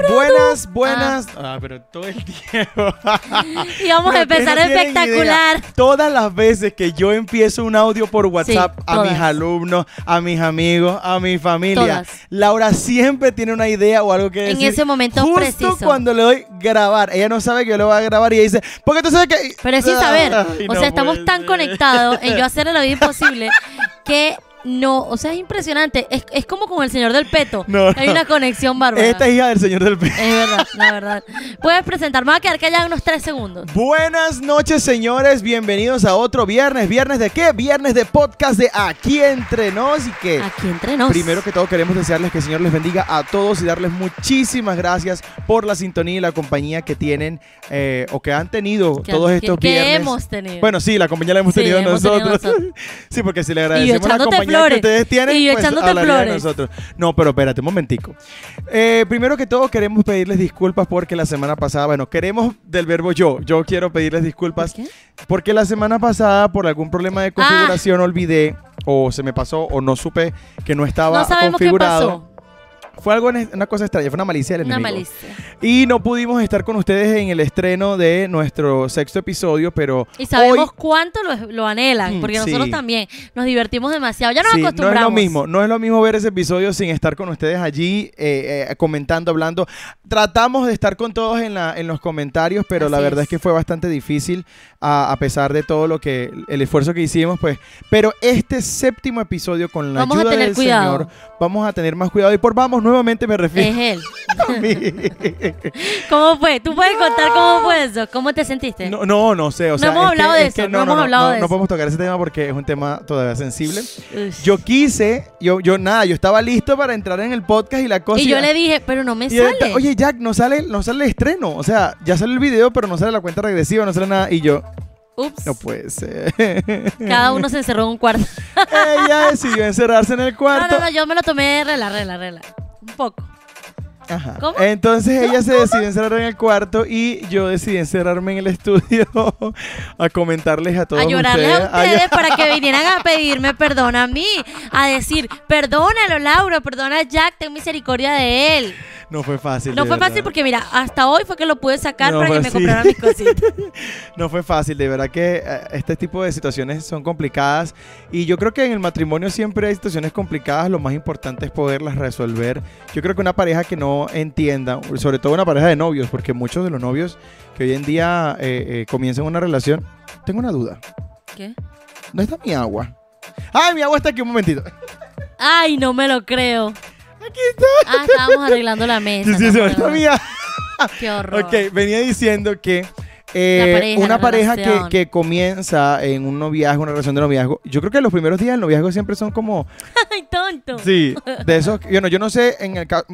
Ok, buenas, buenas. Ah, pero todo el tiempo. Y vamos a empezar no espectacular. idea. Todas las veces que yo empiezo un audio por WhatsApp a todas. mis alumnos, a mis amigos, a mi familia, Todas. Laura siempre tiene una idea o algo que En decir. ese momento Justo preciso. cuando le doy grabar, ella no sabe que yo le voy a grabar y ella dice, porque tú sabes que. Pero es sin saber. Ay, o no sea, estamos tan conectados en yo hacerle la vida imposible que no, o sea, es impresionante. Es, es como con el señor del peto. No, Hay no. una conexión bárbara. Esta es hija del señor del pelo. Es verdad, la verdad. Puedes presentar, me voy a quedar callada unos tres segundos. Buenas noches, señores. Bienvenidos a otro viernes. ¿Viernes de qué? Viernes de podcast de Aquí Entre Nos y que. Aquí entre nos. Primero que todo queremos desearles que el Señor les bendiga a todos y darles muchísimas gracias por la sintonía y la compañía que tienen eh, o que han tenido Que- todos que- estos que viernes. hemos tenido. Bueno, sí, la compañía la hemos Sí, tenido hemos tenido nosotros. nosotros. sí, porque si le agradecemos la compañía flores. que ustedes tienen, Y yo pues echándote flores. nosotros. No, pero espérate un momentico. Eh, primero que todo queremos pedirles disculpas porque la semana pasada, bueno, queremos del verbo yo. Yo quiero pedirles disculpas porque la semana pasada, por algún problema Ah. de configuración, olvidé o se me pasó o no supe que no estaba No sabemos qué configurado. pasó. Fue algo, una cosa extraña, fue una malicia del Una enemigo. malicia. Y no pudimos estar con ustedes en el estreno de nuestro sexto episodio, pero Y sabemos hoy cuánto lo, lo anhelan, Mm, porque nosotros sí. también nos divertimos demasiado. Ya nos Sí, no es acostumbramos. lo mismo, no es lo mismo ver ese episodio sin estar con ustedes allí, eh, eh, comentando, hablando. Tratamos de estar con todos en, la, en los comentarios, pero la Así verdad es. es. que fue bastante difícil a, a pesar de todo lo que, el esfuerzo que hicimos, pues. Pero este séptimo episodio con la Vamos ayuda del cuidado. Señor, vamos a tener más cuidado. Y por vamos, nuevamente me refiero Es él. a mí. ¿Cómo fue? ¿Tú puedes contar cómo fue eso? ¿Cómo te sentiste? No, no, no sé. O No sea, hemos es que- hablado de es que eso, no hemos no, hablado no, de no eso. podemos tocar ese tema porque es un tema todavía sensible. Yo quise, yo, yo nada, yo estaba listo para entrar en el podcast y la cosa. y yo le dije, pero no me sale. Oye, Jack, no sale, no sale el estreno. O sea, ya sale el video, pero no sale la cuenta regresiva, no sale nada. Y yo, Ups. no puede ser. Cada uno se encerró en un cuarto. Ella decidió encerrarse en el No, cuarto. no, no, yo me lo tomé rela, rela, rela. Un poco. Ajá. ¿Cómo? Entonces ella se decidió encerrar en el cuarto y yo decidí encerrarme en el estudio a comentarles a todos a llorarle a ustedes. a ustedes para que vinieran a pedirme perdón a mí. A decir, perdónalo, Laura, perdona a Jack, ten misericordia de él. No fue fácil. No fue verdad. fácil porque, mira, hasta hoy fue que lo pude sacar No para que me compraran mis cositas. No fue fácil, de verdad que eh, este tipo de situaciones son complicadas y yo creo que en el matrimonio siempre hay situaciones complicadas, lo más importante es poderlas resolver. Yo creo que una pareja que no entienda, sobre todo una pareja de novios, porque muchos de los novios que hoy en día eh, eh, comienzan una relación, tengo una duda, ¿Qué? ¿dónde está mi agua? ¡Ay, mi agua está aquí un momentito! Ay, no me lo creo. Aquí está. Ah, estábamos arreglando la mesa. Sí, sí, no está. Qué horror. Ok, venía diciendo que eh, pareja, una pareja que, que comienza en un noviazgo, una relación de noviazgo, yo creo que los primeros días del noviazgo siempre son como, Ay, tonto. sí, de esos, bueno, yo no sé en el caso,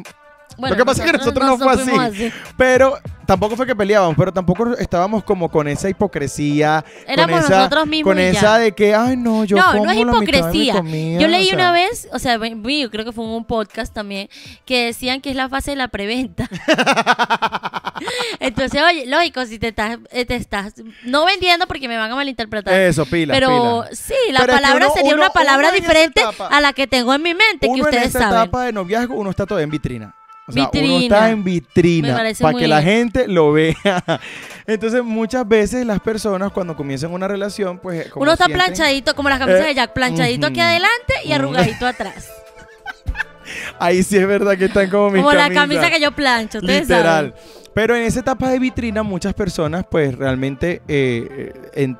Bueno, Lo que pasa es que nosotros no fue así. pero tampoco fue que peleábamos, pero tampoco estábamos como con esa hipocresía, Éramos con esa, nosotros mismos con esa de que, ay no, yo no, como no es hipocresía. comida", Yo leí o sea, una vez, o sea, vi, yo creo que fue en un podcast también, que decían que es la fase de la preventa. Entonces, oye, lógico, si te estás, eh, te estás no vendiendo porque me van a malinterpretar. Eso, pila, pero pila. sí, la Pero palabra uno- sería uno- una palabra diferente etapa- a la que tengo en mi mente, que uno en ustedes esa saben. etapa de noviazgo, uno está todo en vitrina. O sea, uno está en vitrina para que la gente lo vea. Entonces, muchas veces las personas cuando comienzan una relación, pues como Uno está sienten- planchadito, como las camisas Eh, de Jack, planchadito aquí adelante y arrugadito atrás. Ahí sí es verdad que están como mis Como la camisa que yo plancho, ustedes Literal. saben. Pero en esa etapa de vitrina, muchas personas, pues realmente, eh, eh, en-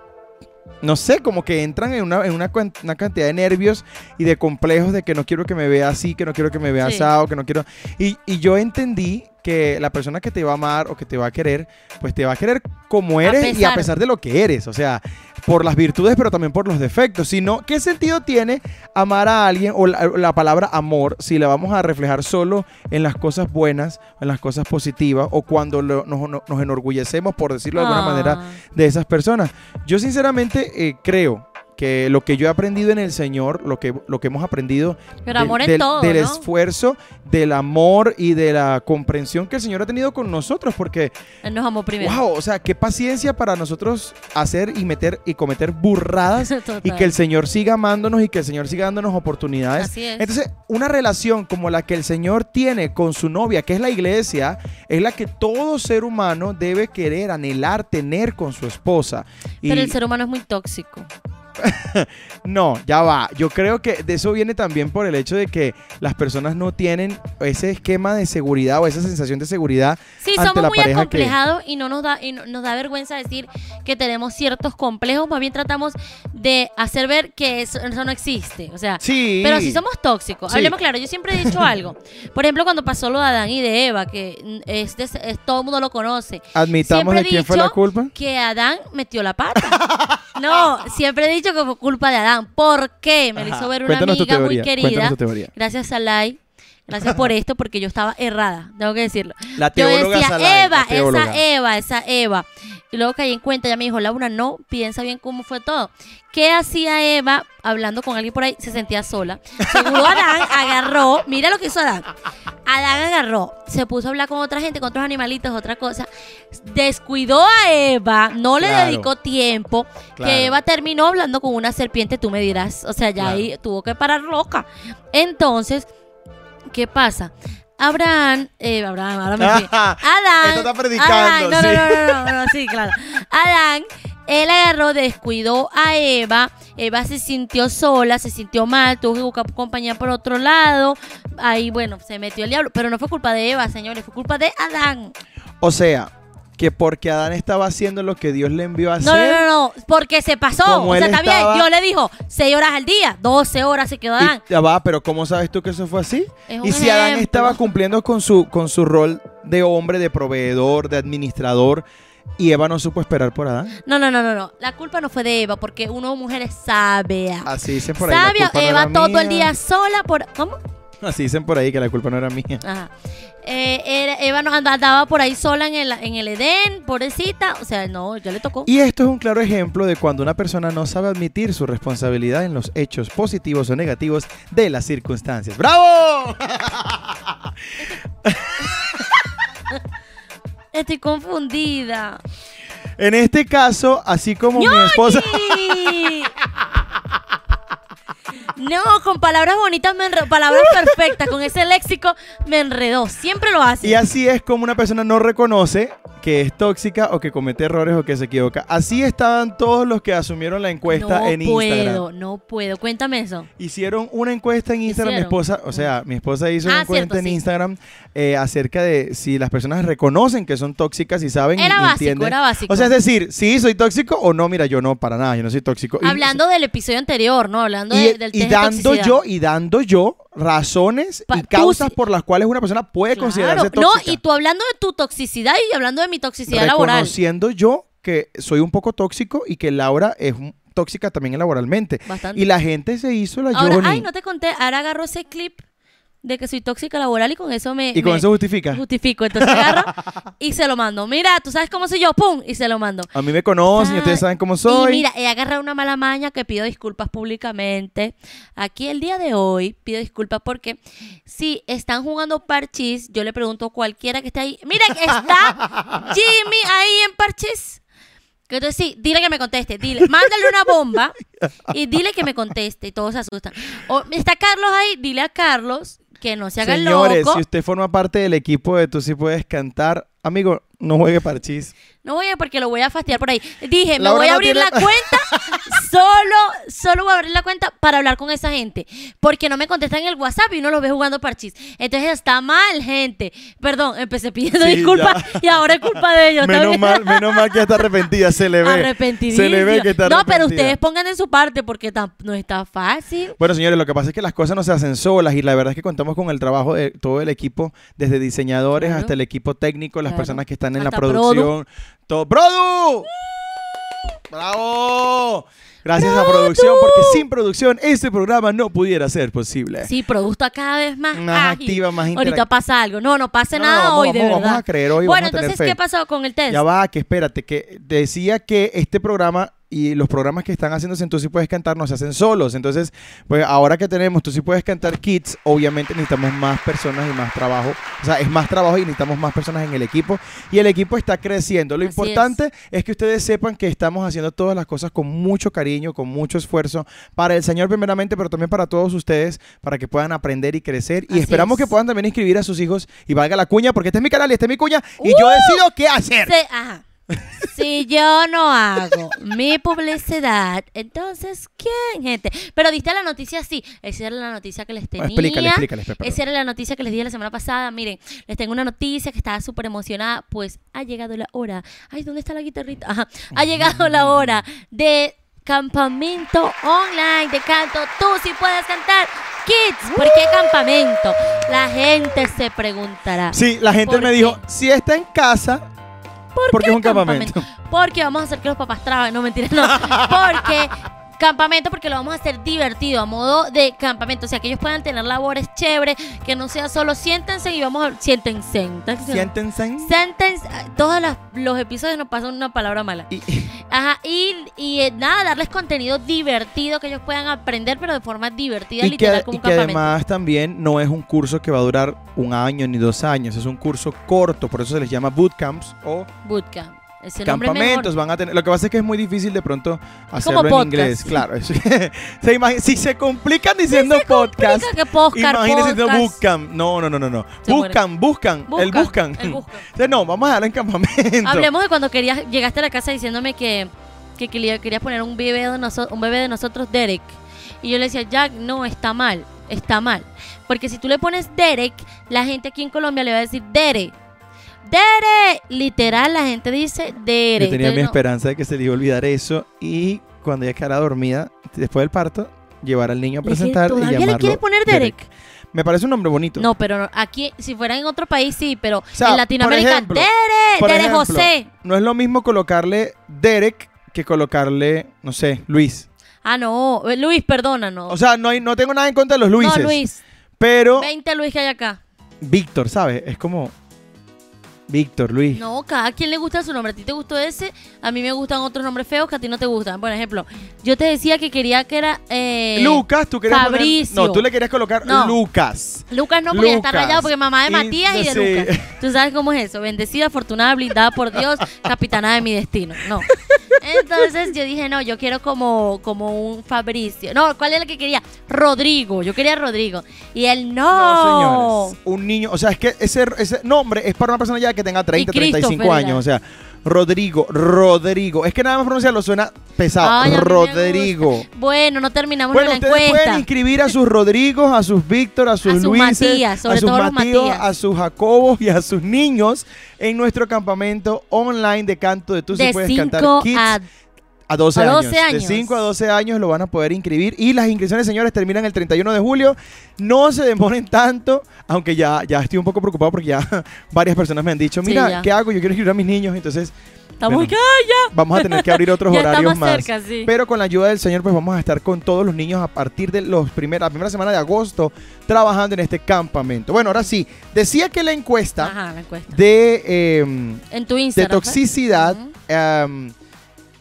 no sé, como que entran en, una, en una, cantidad de nervios y de complejos de que no quiero que me vea así, que no quiero que me vea Sí. asado, que no quiero. Y, y yo entendí que la persona que te va a amar o que te va a querer, pues te va a querer como A eres y a pesar. de lo que eres. O sea, por las virtudes, pero también por los defectos. Sino, ¿qué sentido tiene amar a alguien o la, la palabra amor si la vamos a reflejar solo en las cosas buenas, en las cosas positivas o cuando lo- nos, nos- nos enorgullecemos, por decirlo de alguna Ah. manera, de esas personas? Yo sinceramente eh, creo que lo que yo he aprendido en el Señor, lo que, lo que hemos aprendido Pero amor en del, todo, del ¿no? esfuerzo, del amor y de la comprensión que el Señor ha tenido con nosotros, porque Él nos amó primero. Wow, o sea, qué paciencia para nosotros hacer y meter y cometer burradas y que el Señor siga amándonos y que el Señor siga dándonos oportunidades. Así es. Entonces, una relación como la que el Señor tiene con su novia, que es la iglesia, es la que todo ser humano debe querer, anhelar, tener con su esposa. Y Pero el ser humano es muy tóxico. no, ya va. Yo creo que de eso viene también por el hecho de que las personas no tienen ese esquema de seguridad o esa sensación de seguridad Sí, ante somos la muy que- acomplejados y no nos da y no- nos da vergüenza decir que tenemos ciertos complejos, más bien tratamos de hacer ver que eso, eso no existe, o sea, Sí. pero si somos tóxicos, Sí. hablemos claro, yo siempre he dicho algo. Por ejemplo, cuando pasó lo de Adán y de Eva, que es todo el mundo lo conoce, Admitamos Siempre de quién fue la culpa. que Adán metió la pata. No, siempre he dicho que fue culpa de Adán. ¿Por qué? Me lo hizo ver una Cuéntanos tu amiga muy teoría, querida. cuéntanos tu teoría. Gracias, Salai. Gracias por esto, porque yo estaba errada, tengo que decirlo. La Yo teóloga decía, Salai, Eva, la teóloga. esa Eva, esa Eva. Y luego caí en cuenta, ya me dijo, Laura, no, piensa bien cómo fue todo. ¿Qué hacía Eva hablando con alguien por ahí? Se sentía sola. Seguro Adán agarró, mira lo que hizo Adán. Adán agarró, se puso a hablar con otra gente, con otros animalitos, otra cosa. Descuidó a Eva, no le Claro. dedicó tiempo. Claro. Que Eva terminó hablando con una serpiente, tú me dirás. O sea, ya Claro. ahí tuvo que parar loca. Entonces, ¿qué pasa? Abraham, eh, Abraham, ahora me fui. Adán. Esto está predicando, Adán, no, sí. no, no, no, no, sí, claro. Adán, él agarró, descuidó a Eva. Eva se sintió sola, se sintió mal, tuvo que buscar compañía por otro lado. Ahí, bueno, se metió el diablo. Pero no fue culpa de Eva, señores, fue culpa de Adán. O sea, que porque Adán estaba haciendo lo que Dios le envió a hacer. No, no, no, no, porque se pasó. O sea, está estaba- bien. Dios le dijo 6 horas al día, 12 horas se quedó Adán. Y, ya va, pero ¿cómo sabes tú que eso fue así? Es Y si Adán estaba cumpliendo con su, con su rol de hombre, de proveedor, de administrador, y Eva no supo esperar por Adán. No, no, no, no, no. La culpa no fue de Eva, porque uno mujer es sabia. Así dicen por ahí. Sabia, no Eva todo mía. el día sola por. ¿Cómo? Así dicen por ahí que la culpa no era mía. Ajá. Eh, era- Eva no anda- andaba por ahí sola en el, en el Edén, pobrecita. O sea, no, ya le tocó. Y esto es un claro ejemplo de cuando una persona no sabe admitir su responsabilidad en los hechos positivos o negativos de las circunstancias. ¡Bravo! Estoy confundida. En este caso, así como mi esposa... No, con palabras bonitas me enredó, palabras perfectas, con ese léxico me enredó. Siempre lo hace. Y así es como una persona no reconoce que es tóxica o que comete errores o que se equivoca. Así estaban todos los que asumieron la encuesta no en puedo, Instagram. no puedo. Cuéntame eso. Hicieron una encuesta en Instagram, mi esposa, o sea, mi esposa hizo una Ah, encuesta cierto, en sí. Instagram eh, acerca de si las personas reconocen que son tóxicas y saben y- Era y básico, entienden. era básico. O sea, es decir, sí, soy tóxico o no, mira, yo no, para nada, yo no soy tóxico. Y- Hablando del episodio anterior, ¿no? Hablando y, de- del y de dando yo y dando yo razones Pa- y causas por las cuales una persona puede Claro. considerarse No, tóxica. y tú hablando de tu toxicidad y hablando de mi toxicidad laboral. reconociendo yo que soy un poco tóxico y que Laura es un- tóxica también laboralmente. Bastante. Y la gente se hizo la Ahora, Johnny. ay, no te conté. Ahora agarro ese clip de que soy tóxica laboral y con eso me. y con me eso justifica. justifico. Entonces agarro y se lo mando. Mira, tú sabes cómo soy yo, ¡pum! Y se lo mando. A mí me conocen Ah, ustedes saben cómo soy. Y mira, he agarrado una mala maña que pido disculpas públicamente. Aquí el día de hoy pido disculpas porque si están jugando parchís, yo le pregunto a cualquiera que esté ahí. Mira, ¿está Jimmy ahí en parchís? Que entonces sí, dile que me conteste, dile, mándale una bomba y dile que me conteste y todos se asustan. O está Carlos ahí, dile a Carlos que no se haga Señores, loco. si usted forma parte del equipo de Tú sí puedes cantar, amigo, no juegue parchís. No voy a porque lo voy a fastidiar por ahí. Dije, me voy a no abrir tiene- la cuenta, solo, solo voy a abrir la cuenta para hablar con esa gente. Porque no me contestan en el WhatsApp y uno los ve jugando parchís. Entonces está mal, gente. Perdón, empecé pidiendo Sí, disculpas ya. y ahora es culpa de ellos. ¿está Menos mal, menos mal que está arrepentida, se le ve. Arrepentidísima. Se le ve que está No, pero arrepentida. ustedes pongan en su parte porque no está fácil. Bueno, señores, lo que pasa es que las cosas no se hacen solas y la verdad es que contamos con el trabajo de todo el equipo, desde diseñadores Claro. hasta el equipo técnico, las Claro. personas que están en Hasta la producción. Todo. ¡Produ! ¡Bravo! Gracias a producción, porque sin producción este programa no pudiera ser posible. Sí, producto cada vez más, Más ágil. activa, más Ahorita pasa algo. No, no pase No, nada vamos, hoy, de vamos, verdad. vamos a creer hoy, bueno, vamos a tener entonces, fe. ¿qué pasó con el test? Ya va, que espérate, que decía que este programa y los programas que están haciéndose en Tú sí puedes cantar no se hacen solos. Entonces, pues ahora que tenemos Tú sí puedes cantar Kids, obviamente necesitamos más personas y más trabajo. O sea, es más trabajo y necesitamos más personas en el equipo. Y el equipo está creciendo. Lo Así importante es. que ustedes sepan que estamos haciendo todas las cosas con mucho cariño, con mucho esfuerzo para el Señor primeramente, pero también para todos ustedes, para que puedan aprender y crecer. Y Así esperamos es. que puedan también inscribir a sus hijos y valga la cuña, porque este es mi canal y este es mi cuña y yo decido qué hacer. Se- ajá. Si yo no hago mi publicidad, entonces ¿quién, gente? Pero diste la noticia sí. Esa era la noticia que les tenía. Explícale, explícale, Pepe, perdón. Esa era la noticia que les dije la semana pasada. Miren, les tengo una noticia que estaba súper emocionada. Pues ha llegado la hora. Ay, ¿dónde está la guitarrita? Ajá. Ha llegado la hora de campamento online de canto. Tú sí puedes cantar. Kids, ¿por qué campamento? La gente se preguntará. Sí, la gente ¿Por me qué? dijo, si está en casa, ¿Por porque qué es un campamento. Porque vamos a hacer que los papás trabajen. No, mentira, no. Porque campamento, porque lo vamos a hacer divertido, a modo de campamento. O sea, que ellos puedan tener labores chéveres, que no sea solo siéntense y vamos a... Siéntense. siéntense. Siéntense. Siéntense. Todos los, los episodios nos pasan una palabra mala. Y, Ajá, y, y eh, nada, darles contenido divertido que ellos puedan aprender, pero de forma divertida, y literal, que, como y un que campamento. además también no es un curso que va a durar un año ni dos años, es un curso corto, por eso se les llama bootcamps o Bootcamp. Ese campamentos. Van a tener, lo que pasa es que es muy difícil de pronto hacerlo en inglés, claro. se imagi- si se complican diciendo podcast, que podcast, imagínense diciendo podcast. bootcamp. No, no, no, no, no. Buscan, buscan, el buscan. El buscan. Entonces, no, vamos a darle en campamento. Hablemos de cuando querías, llegaste a la casa diciéndome que, que quería- querías poner un bebé, de un bebé de nosotros, Derek. Y yo le decía, Jack, no, está mal, está mal. Porque si tú le pones Derek, la gente aquí en Colombia le va a decir Dere. Dere. Literal, la gente dice Dere. Yo tenía mi no- esperanza de que se le iba a olvidar eso y cuando ella quedara dormida, después del parto, llevar al niño a presentar y ¿Todavía llamarlo le quieres poner Derek? Me parece un nombre bonito. No, pero no, aquí, si fuera en otro país, sí, pero sea, en Latinoamérica, ejemplo, Dere, por Dere ejemplo, José. No es lo mismo colocarle Derek que colocarle, no sé, Luis. Ah, no, eh, Luis, perdónanos. O sea, no, hay, no tengo nada en contra de los Luises. no, Luis. Pero 20 Luis que hay acá. Víctor, ¿sabes? Es como Víctor, Luis. No, cada quien le gusta su nombre. A ti te gustó ese, a mí me gustan otros nombres feos que a ti no te gustan. Por ejemplo, yo te decía que quería que era eh, Lucas, tú querías poner- Fabricio. no, tú le querías colocar No. Lucas. Lucas no, porque ya está Lucas. rayado, porque mamá de Y- Matías y de sí. Lucas. Tú sabes cómo es eso. Bendecida, afortunada, blindada por Dios, capitana de mi destino. No. Entonces yo dije, no, yo quiero como, como un Fabricio. No, ¿cuál es el que quería? Rodrigo. Yo quería Rodrigo. Y él no. No, señores. Un niño, o sea, es que ese, ese nombre es para una persona ya que tenga 30, Y Christopher 35 años. O sea, Rodrigo, Rodrigo. Es que nada más pronunciarlo suena pesado. Ay, Rodrigo. Bueno, no terminamos Bueno, la ustedes encuesta. pueden inscribir a sus Rodrigos, a sus Víctor, a sus, A sus Luises, Matías, sobre a sus todo Matías, a sus Jacobos y a sus niños en nuestro campamento online de canto de Tú de puedes cantar 5 Kids a a 12, a años. 12 años. De 5 a 12 años lo van a poder inscribir. Y las inscripciones, señores, terminan el 31 de julio. No se demoren tanto, aunque ya, ya estoy un poco preocupado porque ya varias personas me han dicho, mira, ya. ¿qué hago? Yo quiero inscribir a mis niños. Entonces, Estamos Bueno, acá, vamos a tener que abrir otros ya horarios más. cerca, sí. Pero con la ayuda del Señor, pues vamos a estar con todos los niños a partir de los primer, la primera semana de agosto trabajando en este campamento. Bueno, ahora sí, decía que la encuesta Ajá, la encuesta. de, eh, En tu de Instagram. ¿no? toxicidad, em,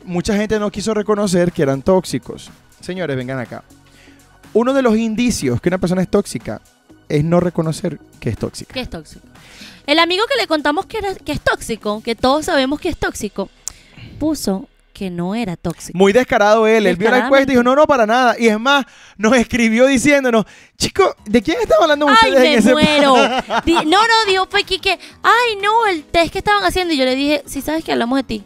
mucha gente no quiso reconocer que eran tóxicos. Señores, vengan acá. Uno de los indicios que una persona es tóxica es no reconocer que es tóxica. Que es tóxico. El amigo que le contamos que, era, que es tóxico, que todos sabemos que es tóxico, puso que no era tóxico. Muy descarado él. Él vio la encuesta y dijo, no, no, para nada. Y es más, nos escribió diciéndonos, chicos, ¿de quién estaban hablando ¡Ay, ustedes en me ese muero! Di- no, no, dijo fue que, ¡ay, no! El test que estaban haciendo. Y yo le dije, si sabes que hablamos de ti.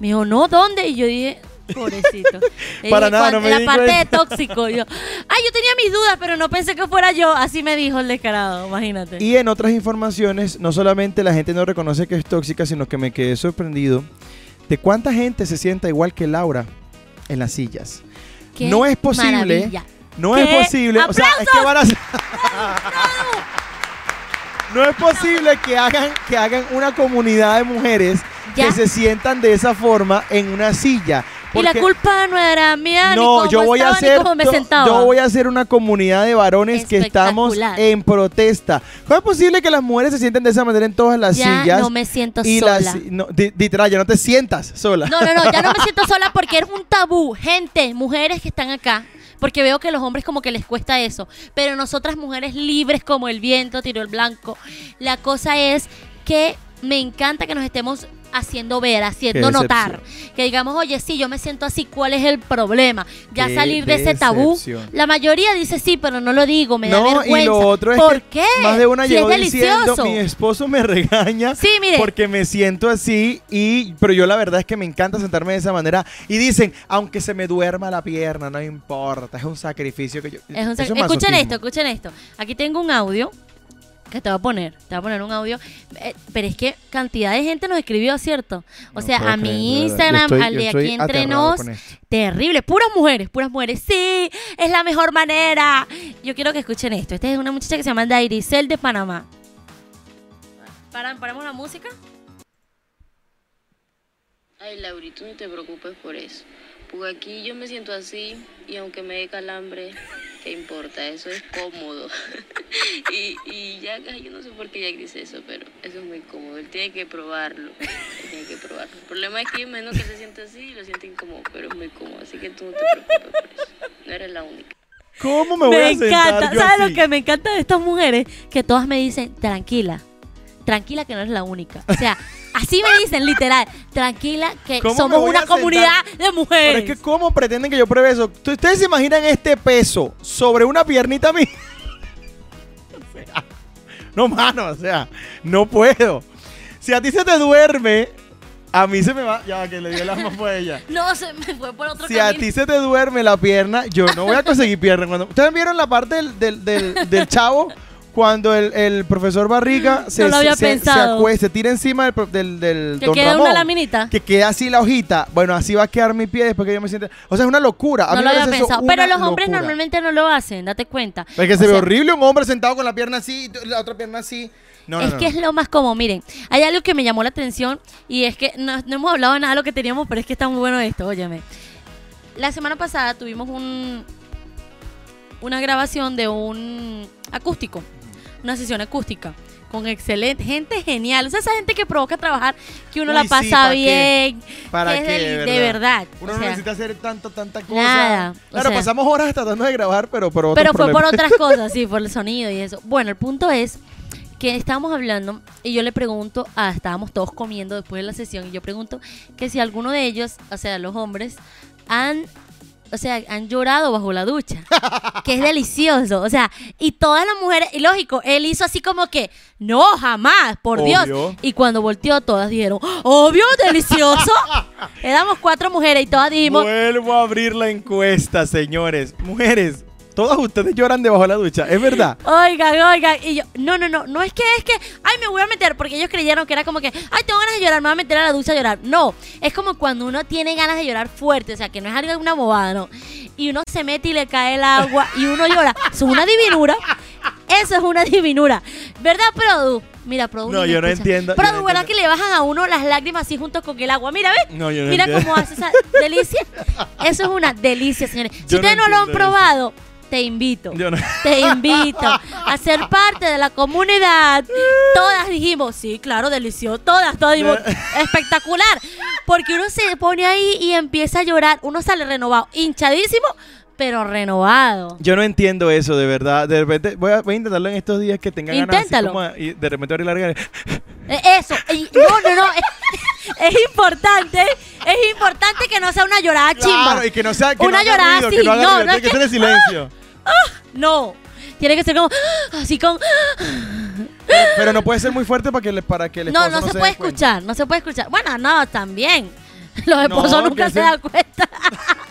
Me dijo, no, ¿dónde? Y yo dije, pobrecito. Para dije, nada, "Cuando- no me La parte de cuenta". tóxico. Yo, ¡ay, yo tenía mis dudas, pero no pensé que fuera yo! Así me dijo el descarado, imagínate. Y en otras informaciones, no solamente la gente no reconoce que es tóxica, sino que me quedé sorprendido de cuánta gente se sienta igual que Laura en las sillas. Qué no es posible. maravilla. No ¿Qué? es posible. O sea, es que van a No es posible que hagan, que hagan una comunidad de mujeres Ya. que se sientan de esa forma en una silla. Y la Porque- culpa no era mía, ni No, cómo yo voy a estaba, ni hacer me yo- yo voy a hacer una comunidad de varones que estamos en protesta. ¿Cómo es posible que las mujeres se sienten de esa manera en todas las ya sillas? no me siento y sola. las no, literal, ya no te sientas sola. No, no, no, ya no me siento sola porque es un tabú. Gente, mujeres que están acá. Porque veo que los hombres como que les cuesta eso. Pero nosotras mujeres libres como el viento, tiro el blanco. La cosa es que me encanta que nos estemos haciendo ver, haciendo notar. Que digamos, oye, sí, yo me siento así, ¿cuál es el problema? Ya Qué salir de ese tabú. decepción. La mayoría dice sí, pero no lo digo, me da no, vergüenza. y lo otro es ¿Por que qué? más de una Si llegó es diciendo, mi esposo me regaña Sí, mire. porque me siento así y pero yo la verdad es que me encanta sentarme de esa manera y dicen, aunque se me duerma la pierna, no importa, es un sacrificio que yo Es un sac- escuchen esto, escuchen esto. Aquí tengo un audio que te voy a poner. Te voy a poner un audio. Eh, pero es que cantidad de gente nos escribió, ¿cierto? O No sea, a mi. Instagram, estoy- al de aquí entre nos. Terrible. Puras mujeres, puras mujeres. Sí, es la mejor manera. Yo quiero que escuchen esto. Esta es una muchacha que se llama Dairicel de Panamá. Para, ¿Paramos la música? Ay, Lauri, tú no te preocupes por eso. Porque aquí yo me siento así y aunque me dé calambre, ¿qué importa? Eso es cómodo. y, y ya, yo no sé por qué Jack dice eso, pero eso es muy cómodo. Él tiene que probarlo. Él tiene que probarlo. El problema es que menos que se siente así y lo siente incómodo, pero es muy cómodo. Así que tú no te preocupes por eso. No eres la única. ¿Cómo me voy a sentar encanta. yo ¿Sabes así? lo que me encanta de estas mujeres? Que todas me dicen, tranquila, tranquila que no eres la única. O sea, así me dicen literal, tranquila que ¿Cómo me somos a una comunidad de Pero mujeres. es que cómo pretenden que yo pruebe eso. ¿Tú- ¿Ustedes se imaginan este peso sobre una piernita mía? O sea, no, mano, o sea, no puedo. Si a ti se te duerme, a mí se me va. Ya, que le dio el asma fue ella. No, se me fue por otro Si a ti se te duerme la pierna, yo no voy a conseguir pierna. Cuando, ¿Ustedes vieron la parte del, del, del- del chavo? Cuando el, el profesor Barriga se, lo había se, se, se tira encima del, del, del Que don queda Ramón, una laminita. que queda así la hojita. Bueno, así va a quedar mi pie después que yo me siente. O sea, es una locura. A no mí lo había pensado. Pero los hombres locura. normalmente no lo hacen, date cuenta. Es que O se ve horrible un hombre sentado con la pierna así y la otra pierna así. No, no, es no, que no. es lo más común. Miren, hay algo que me llamó la atención y es que no, no hemos hablado de nada de lo que teníamos, pero es que está muy bueno esto, óyeme. La semana pasada tuvimos un una grabación de un acústico, una sesión acústica con excelente gente genial, o sea, esa gente que provoca trabajar, que uno Uy, la sí, pasa bien, ¿Para que qué, de, de de verdad. Uno o no necesita hacer tanta, tanta cosa. Nada, Claro, sea. pasamos horas tratando de grabar, pero por Pero fue por otras cosas, sí, por el sonido y eso. Bueno, el punto es que estábamos hablando y yo le pregunto, ah, estábamos todos comiendo después de la sesión y yo pregunto que si alguno de ellos, o sea, los hombres, han, o sea, han llorado bajo la ducha, que es delicioso, o sea, y todas las mujeres, y lógico, él hizo así como que, no, jamás, por Obvio. Dios, y cuando volteó todas dijeron, obvio, delicioso, éramos cuatro mujeres y todas dijimos, Vuelvo a abrir la encuesta, señores. Mujeres, todas ustedes lloran debajo de la ducha, ¿es verdad? Oigan, oigan. Y yo, no, no, no, no es que es que, ay, me voy a meter, porque ellos creyeron que era como que, ay, tengo ganas de llorar, me voy a meter a la ducha a llorar. No, es como cuando uno tiene ganas de llorar fuerte, o sea, que no es algo una bobada, ¿no? Y uno se mete y le cae el agua y uno llora. Eso es una divinura. Eso es una divinura. ¿Verdad, Produ? Mira, Produ. No, yo no escucha. entiendo, Produ, no ¿verdad entiendo. que le bajan a uno las lágrimas así junto con el agua? Mira, ¿ves? No, yo no Mira entiendo. cómo hace esa delicia. Eso es una delicia, señores. Si Yo ustedes no, lo han eso. Te invito. No- Te invito a ser parte de la comunidad. Todas dijimos, sí, claro, delicioso. Todas, todas dijimos, espectacular. Porque uno se pone ahí y empieza a llorar. Uno sale renovado, hinchadísimo, pero renovado. Yo no entiendo eso, de verdad. De repente, voy a, voy a intentarlo en estos días que tenga ganas así Inténtalo. como a- y de repente abrir. Eh, Eso, no, no, no. Es, es importante, es importante que no sea una llorada chimba. Claro, y que no sea que Una no llorada así, que no haga no, que que- silencio. No. Tiene que ser como así con. Pero no puede ser muy fuerte para que, le, para que el No, esposo no se puede cuenta. escuchar, no se puede escuchar. Bueno, no, también. Los esposos No, nunca se dan cuenta.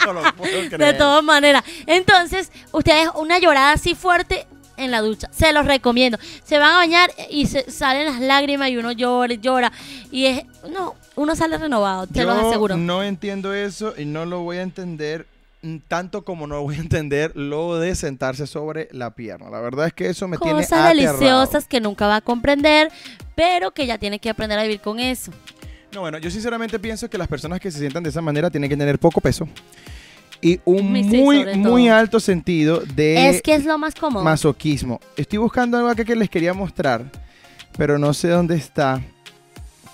No lo puedo De todas maneras. Entonces, ustedes una llorada así fuerte en la ducha. Se los recomiendo. Se van a bañar y se salen las lágrimas y uno llora, y llora. Y es. No, uno sale renovado, te Yo los aseguro. no entiendo eso y no lo voy a entender tanto como no voy a entender lo de sentarse sobre la pierna. La verdad es que eso me tiene Cosas deliciosas que nunca va a comprender, pero que ya tiene que aprender a vivir con eso. No, bueno, yo sinceramente pienso que las personas que se sientan de esa manera tienen que tener poco peso y un Sí, muy, muy alto sentido de es que es lo más cómodo. masoquismo. Estoy buscando algo acá que les quería mostrar, pero no sé dónde está,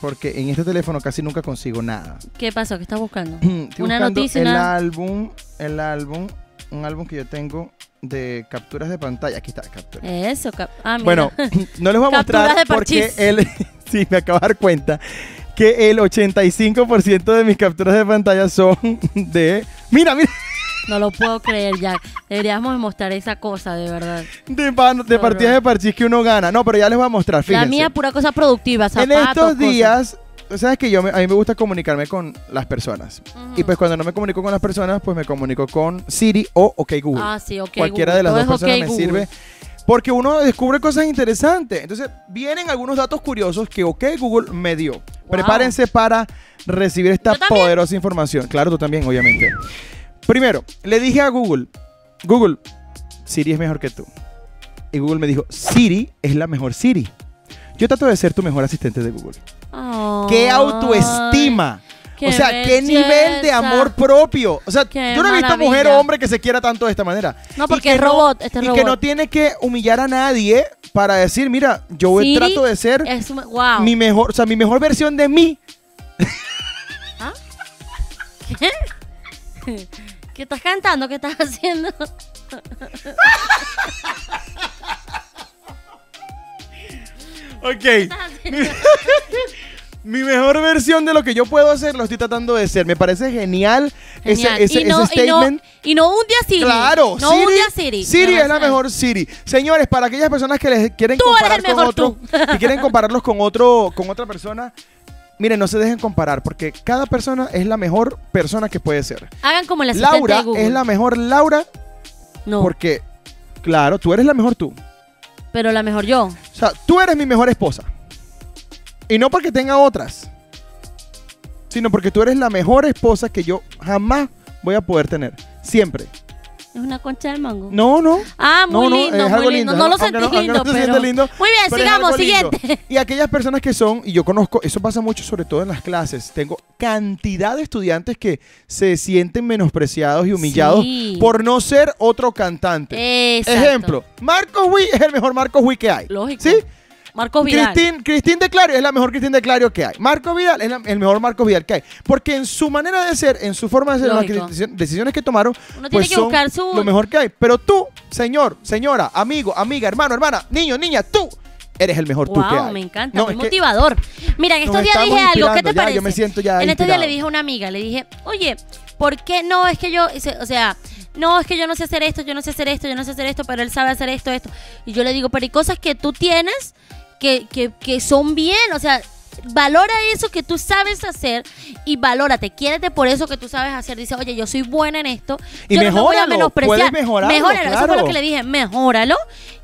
porque en este teléfono casi nunca consigo nada. ¿Qué pasó? ¿Qué estás buscando? Estoy Una buscando noticia, el una- álbum, el álbum, un álbum que yo tengo de capturas de pantalla. Aquí está, captura. Eso, cap- ah, mira. Bueno, no les voy a mostrar de porque el, sí, me acabo de dar cuenta que el 85% de mis capturas de pantalla son de, mira, mira, no lo puedo creer ya. Deberíamos mostrar esa cosa, de verdad. de, pan- de Horror. partidas de parchís que uno gana. No, pero ya les voy a mostrar, fíjense. La mía, pura cosa productiva, en zapatos, estos cosas. días, sabes que yo me- a mí me gusta comunicarme con las personas. Y pues cuando no me comunico con las personas, pues me comunico con Siri o OK Google. Ah, sí, ok. Cualquiera Google. de las Todo dos personas me Google. sirve. Porque uno descubre cosas interesantes. Entonces, vienen algunos datos curiosos que OK Google me dio. Prepárense para recibir esta poderosa información. Claro, tú también, obviamente. Primero, le dije a Google, Google, Siri es mejor que tú. Y Google me dijo, Siri es la mejor Siri. Yo trato de ser tu mejor asistente de Google. ¡Qué autoestima! qué o sea, qué nivel de amor propio. O sea, Qué yo no he visto mujer maravilla. o hombre que se quiera tanto de esta manera. No, porque que es robot, este es y robot. que no tiene que humillar a nadie para decir, mira, yo Siri trato de ser Es un- wow. mi mejor, o sea, mi mejor versión de mí. ¿Qué? ¿Qué estás cantando? ¿Qué estás haciendo? Ok. mi mejor versión de lo que yo puedo hacer lo estoy tratando de ser. Me parece genial, Genial. ese, ese, y, no, ese y, no, statement. y no un día Siri. Claro, no un día Siri. Siri es la mejor Siri. Señores, para aquellas personas que les quieren Tú eres comparar el con mejor otro, tú. que quieren compararlos con otro, con otra persona, miren, no se dejen comparar, porque cada persona es la mejor persona que puede ser. Hagan como asistente Laura de Google. es la mejor Laura No, porque, claro, tú eres la mejor tú. pero la mejor yo. O sea, tú eres mi mejor esposa. Y no porque tenga otras, sino porque tú eres la mejor esposa que yo jamás voy a poder tener. Siempre. Es una concha del mango. No, no. Ah, muy No, no, lindo, es muy algo lindo. lindo, No lo sentí no- lindo, se pero... lindo, Muy bien, Pero sigamos, siguiente. Y aquellas personas que son, y yo conozco, eso pasa mucho sobre todo en las clases, tengo cantidad de estudiantes que se sienten menospreciados y humillados Sí. por no ser otro cantante. Exacto. Ejemplo, Marcos Witt es el mejor Marcos Witt que hay. Lógico. ¿Sí? Marcos Vidal. Cristín, Cristín de Clario es la mejor Cristín de Clario que hay. Marco Vidal es la- el mejor Marco Vidal que hay. Porque en su manera de ser, en su forma de ser, en las Lógico. que- decisiones que tomaron, Uno tiene pues que son buscar su- lo mejor que hay. Pero tú, señor, señora, amigo, amiga, hermano, hermana, niño, niña, tú eres el mejor tú que Wow, hay. me encanta, No, muy motivador. Mira, en estos días dije algo, ¿qué te ya, parece? yo me siento ya En estos días le dije a una amiga, le dije, oye, ¿por qué no es que yo, o sea, no es que yo no sé hacer esto, yo no sé hacer esto, yo no sé hacer esto, pero él sabe hacer esto, esto. Y yo le digo, pero hay cosas que tú tienes que, que, que son bien, o sea, valora eso que tú sabes hacer y valórate, quiérete por eso que tú sabes hacer. Dice, oye, yo soy buena en esto. Y yo no me voy a menospreciar. puedes mejorarlo, Mejóralo, eso fue lo que le dije, mejóralo.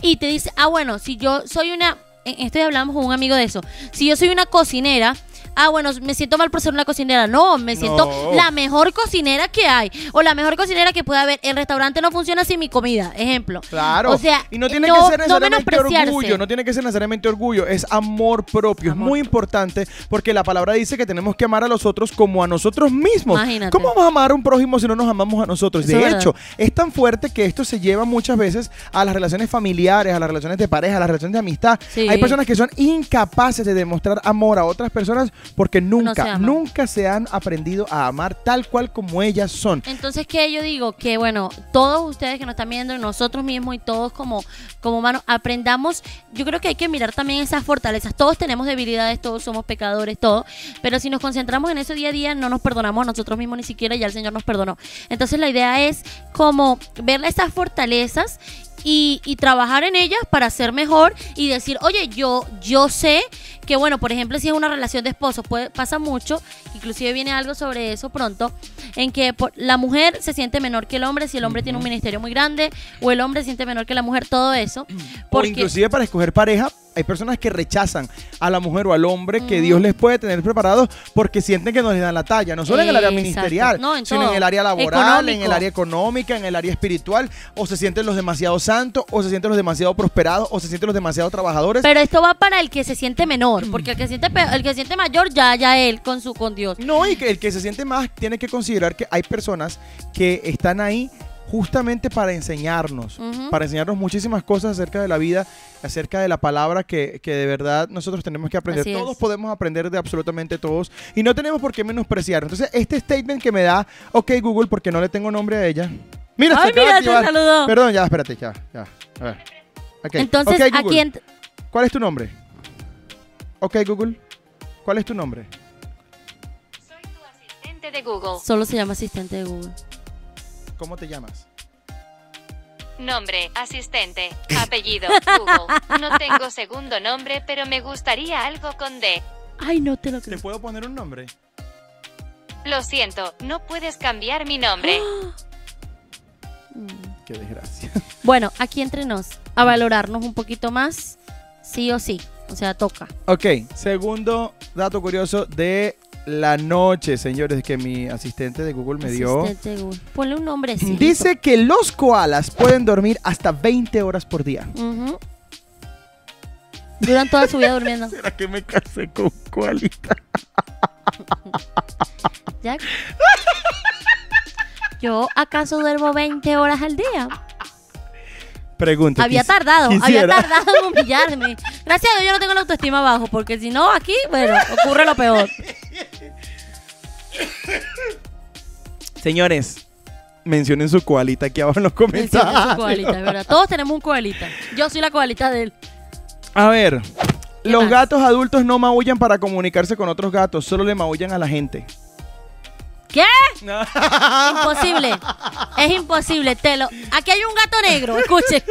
Y te dice, ah, bueno, si yo soy una, en esto ya hablamos con un amigo de eso, si yo soy una cocinera, ah, bueno, me siento mal por ser una cocinera. No, me siento No. la mejor cocinera que hay. O la mejor cocinera que puede haber. El restaurante no funciona sin mi comida, ejemplo. Claro. O sea, y no tiene no- que ser necesariamente orgullo, no tiene que ser necesariamente orgullo, es amor propio, Amor es muy importante porque la palabra dice que tenemos que amar a los otros como a nosotros mismos. Imagínate. ¿Cómo vamos a amar a un prójimo si no nos amamos a nosotros? Eso es de verdad. hecho, es tan fuerte que esto se lleva muchas veces a las relaciones familiares, a las relaciones de pareja, a las relaciones de amistad. Sí. Hay personas que son incapaces de demostrar amor a otras personas porque nunca, nunca se han aprendido a amar tal cual como ellas son. Entonces, que yo digo? Que bueno, todos ustedes que nos están viendo, nosotros mismos y todos como, como humanos, aprendamos. Yo creo que hay que mirar también esas fortalezas. Todos tenemos debilidades, todos somos pecadores, todos. Pero si nos concentramos en eso día a día, no nos perdonamos a nosotros mismos ni siquiera, ya el Señor nos perdonó. Entonces, la idea es como ver esas fortalezas. Y, y trabajar en ellas para ser mejor y decir, oye, yo, yo sé que, bueno, por ejemplo, si es una relación de esposos, puede, pasa mucho, inclusive viene algo sobre eso pronto, en que por- la mujer se siente menor que el hombre si el hombre tiene un ministerio muy grande, o el hombre se siente menor que la mujer, todo eso. O Porque, inclusive para escoger pareja, hay personas que rechazan a la mujer o al hombre que. Dios les puede tener preparados porque sienten que no les dan la talla, no solo en el área Exacto. ministerial, No, en sino en el área laboral, en el área económica, en el área espiritual, o se sienten los demasiado santos, o se sienten los demasiado prosperados, o se sienten los demasiado trabajadores. Pero esto va para el que se siente menor, porque el que siente el que siente mayor ya ya él con su con Dios. No, y que el que se siente más tiene que considerar que hay personas que están ahí justamente para enseñarnos, para enseñarnos muchísimas cosas acerca de la vida, acerca de la palabra que, que de verdad nosotros tenemos que aprender. Así es. Todos podemos aprender de absolutamente todos y no tenemos por qué menospreciar. Entonces, este statement que me da, ok Google, porque no le tengo nombre a ella. Mira, se Ay, de mira, te activar. saludó. Perdón, ya, espérate, ya, ya. A ver. Entonces, ok, ¿a quién ¿Cuál es tu nombre? Ok, Google. ¿Cuál es tu nombre? Soy tu asistente de Google. solo se llama asistente de Google? ¿Cómo te llamas? Nombre, asistente. Apellido, Google. No tengo segundo nombre, pero me gustaría algo con D. Ay, no te lo ¿Te creo. puedo poner un nombre? Lo siento, no puedes cambiar mi nombre. Qué desgracia. Bueno, aquí entre nos, a valorarnos un poquito más, sí o sí. O sea, toca. Ok, segundo dato curioso de la noche, señores, que mi asistente de Google me dio. Asistente de Google. Ponle un nombre sí. Dice que los koalas pueden dormir hasta 20 horas por día. Duran toda su vida durmiendo. ¿Será que me casé con koalita? ¿Ya? ¿Yo acaso duermo 20 horas al día? Pregunta. Había tardado, había tardado en humillarme. Gracias a Dios yo no tengo la autoestima bajo, porque si no, aquí, bueno, ocurre lo peor. Señores, mencionen su koalita aquí abajo en los su comentarios. coalita, es verdad. Todos tenemos un coalita. Yo soy la coalita de él. A ver, los más? gatos adultos no maullan para comunicarse con otros gatos, solo le maullan a la gente. ¿Qué? Imposible. Es imposible. Te lo... Aquí hay un gato negro. Escuche.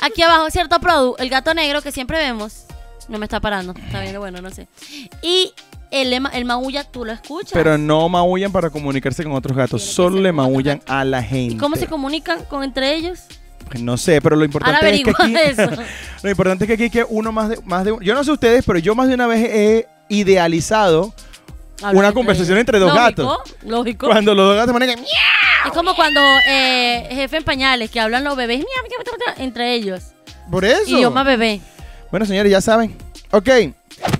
Aquí abajo, cierto Produ, el gato negro que siempre vemos. No me está parando. Está bien, bueno, no sé. Y el, el maulla, tú lo escuchas. Pero no maullan para comunicarse con otros gatos, Tiene solo le maullan a la gente. ¿Y cómo se comunican con entre ellos? Pues no sé, pero lo importante es que aquí, eso. lo importante es que aquí que uno más de, más de yo no sé ustedes, pero yo más de una vez he idealizado una conversación entre dos Lógico, gatos. Lógico. Cuando los dos gatos "Miau". Es como cuando eh, jefe en pañales, que hablan los bebés entre ellos. por eso. Más bebé. Bueno, señores, ya saben. Ok.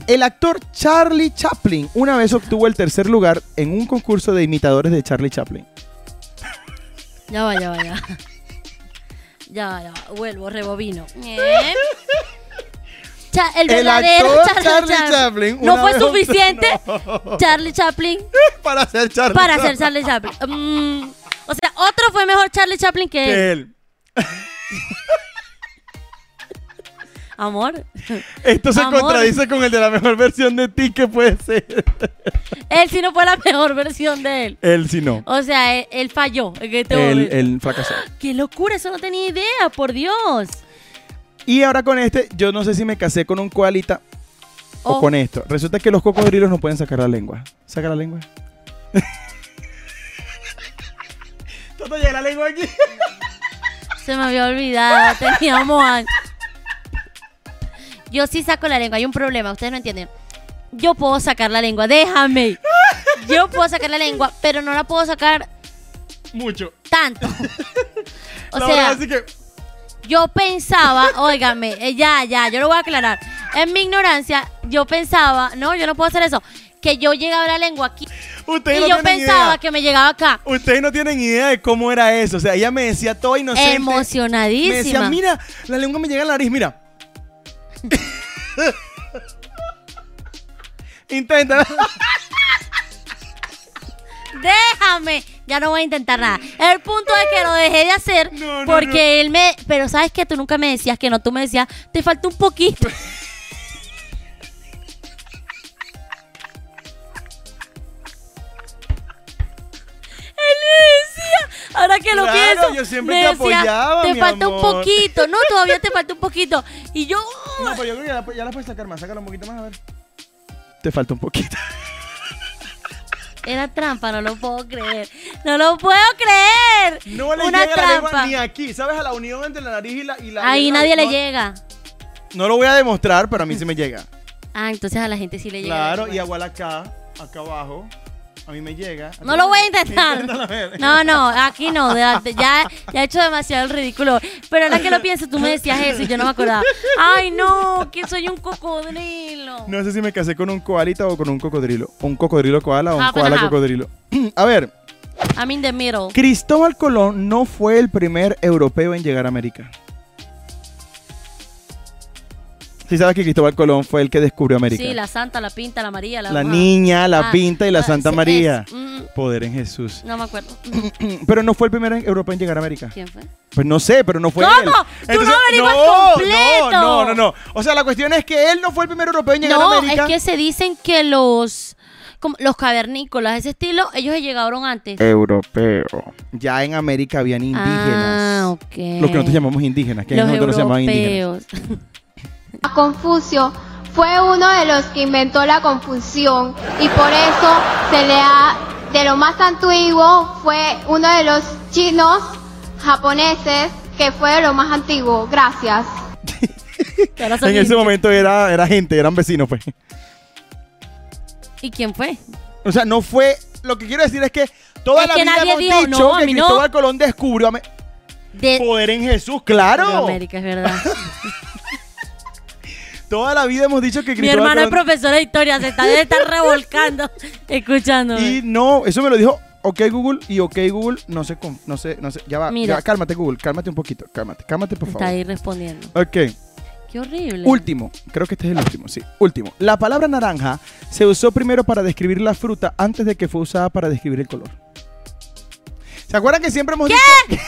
El actor Charlie Chaplin una vez obtuvo el tercer lugar en un concurso de imitadores de Charlie Chaplin. Ya va, ya va, ya. Ya va, ya va. Vuelvo, rebobino. Bien. Cha- el El verdadero actor Charlie Chaplin No fue suficiente Charlie Chaplin para ser Charlie para Chaplin. ser Charlie Chaplin. Mm, o sea, otro fue mejor Charlie Chaplin que él. que él. Amor. Esto se Amor. contradice con el de la mejor versión de ti que puede ser. Él sí no fue la mejor versión de él. Él sí no. O sea, él, él falló en este Él, él fracasó. ¡Qué locura! Eso no tenía idea, por Dios. Y ahora con este, yo no sé si me casé con un koalita o Oh. con esto. Resulta que los cocodrilos no pueden sacar la lengua. ¿Saca la lengua? Toto, llega la lengua aquí. Se me había olvidado, teníamos. Yo sí saco la lengua, hay un problema, ustedes no entienden. Yo puedo sacar la lengua, déjame. Yo puedo sacar la lengua, pero no la puedo sacar Mucho. tanto. O La sea, verdad, así que yo pensaba, óigame, eh, ya, ya, yo lo voy a aclarar. En mi ignorancia, yo pensaba, no, yo no puedo hacer eso, que yo llegaba la lengua aquí ustedes y no yo tienen pensaba idea. que me llegaba acá. Ustedes no tienen idea de cómo era eso. O sea, ella me decía todo inocente. Me decía, Emocionadísima. mira, la lengua me llega a la nariz, mira. Intenta. Déjame, ya no voy a intentar nada. El punto es que lo dejé de hacer No, no, porque él me. Pero sabes que tú nunca me decías que no, tú me decías, te falta un poquito. Él me decía, ahora que lo Claro, pienso, yo siempre me te decía, apoyaba, te mi falta un amor". poquito. No, todavía te falta un poquito. Y yo, No, pero yo creo que ya la, ya la puedes sacar más. Sácala un poquito más, a ver. Te falta un poquito. era trampa, no lo puedo creer. No lo puedo creer. No le Una llega la lengua trampa. ni aquí. ¿Sabes? A la unión entre la nariz y la. Y la Ahí nadie le llega. No lo voy a demostrar, pero a mí sí me llega. Ah, entonces a la gente sí le llega. Claro, la y igual acá, acá abajo, a mí me llega. No lo voy a intentar. No, no, aquí no. de- de- ya, ya he hecho demasiado el ridículo. Pero ahora que lo pienso, tú me decías eso y yo no me acordaba. Ay, no, que soy un cocodrilo. No sé si me casé con un koalita o con un cocodrilo. Un cocodrilo koala o un Half and koala half. cocodrilo. a ver, I'm in the middle. Cristóbal Colón no fue el primer europeo en llegar a América. Sí sabes que Cristóbal Colón fue el que descubrió América. Sí, la Santa, la Pinta, la María, la... La niña, la Ah, pinta y la ah, Santa sí, María. es, mm, Poder en Jesús. no me acuerdo. Pero no fue el primer europeo en llegar a América. ¿Quién fue? Pues no sé, pero no fue ¿Cómo? él. Tú no averiguas no, completo. no, no, no, no. O sea, la cuestión es que él no fue el primer europeo en llegar a No, América. es que se dicen que los... como los cavernícolas, ese estilo, ellos llegaron antes. Europeo. Ya en América habían indígenas. Ah, ok. Lo que nosotros llamamos indígenas, que los nosotros nos llamaban indígenas. europeos. Confucio fue uno de los que inventó la confusión y por eso se le ha, de lo más antiguo, fue uno de los chinos japoneses que fue de lo más antiguo. Gracias. En ese momento era, era gente, eran vecinos, pues. ¿Y quién fue? O sea, no fue. Lo que quiero decir es que toda Es la que vida nadie hemos dijo, dicho no, a que mí no. Cristóbal Colón descubrió Ame- De poder en Jesús, claro. América, es verdad. Toda la vida hemos dicho que Mi hermana es profesora de historia, se está, estar revolcando, escuchándome. Y no, eso me lo dijo OK Google y OK Google no sé, con- no sé, no sé. Ya va, Mira. ya cálmate Google, cálmate un poquito, cálmate, cálmate por Está favor. ahí respondiendo. Ok, Qué horrible. último, creo que este es el último, sí, último. La palabra naranja se usó primero para describir la fruta antes de que fue usada para describir el color. ¿Se acuerdan que siempre hemos dicho?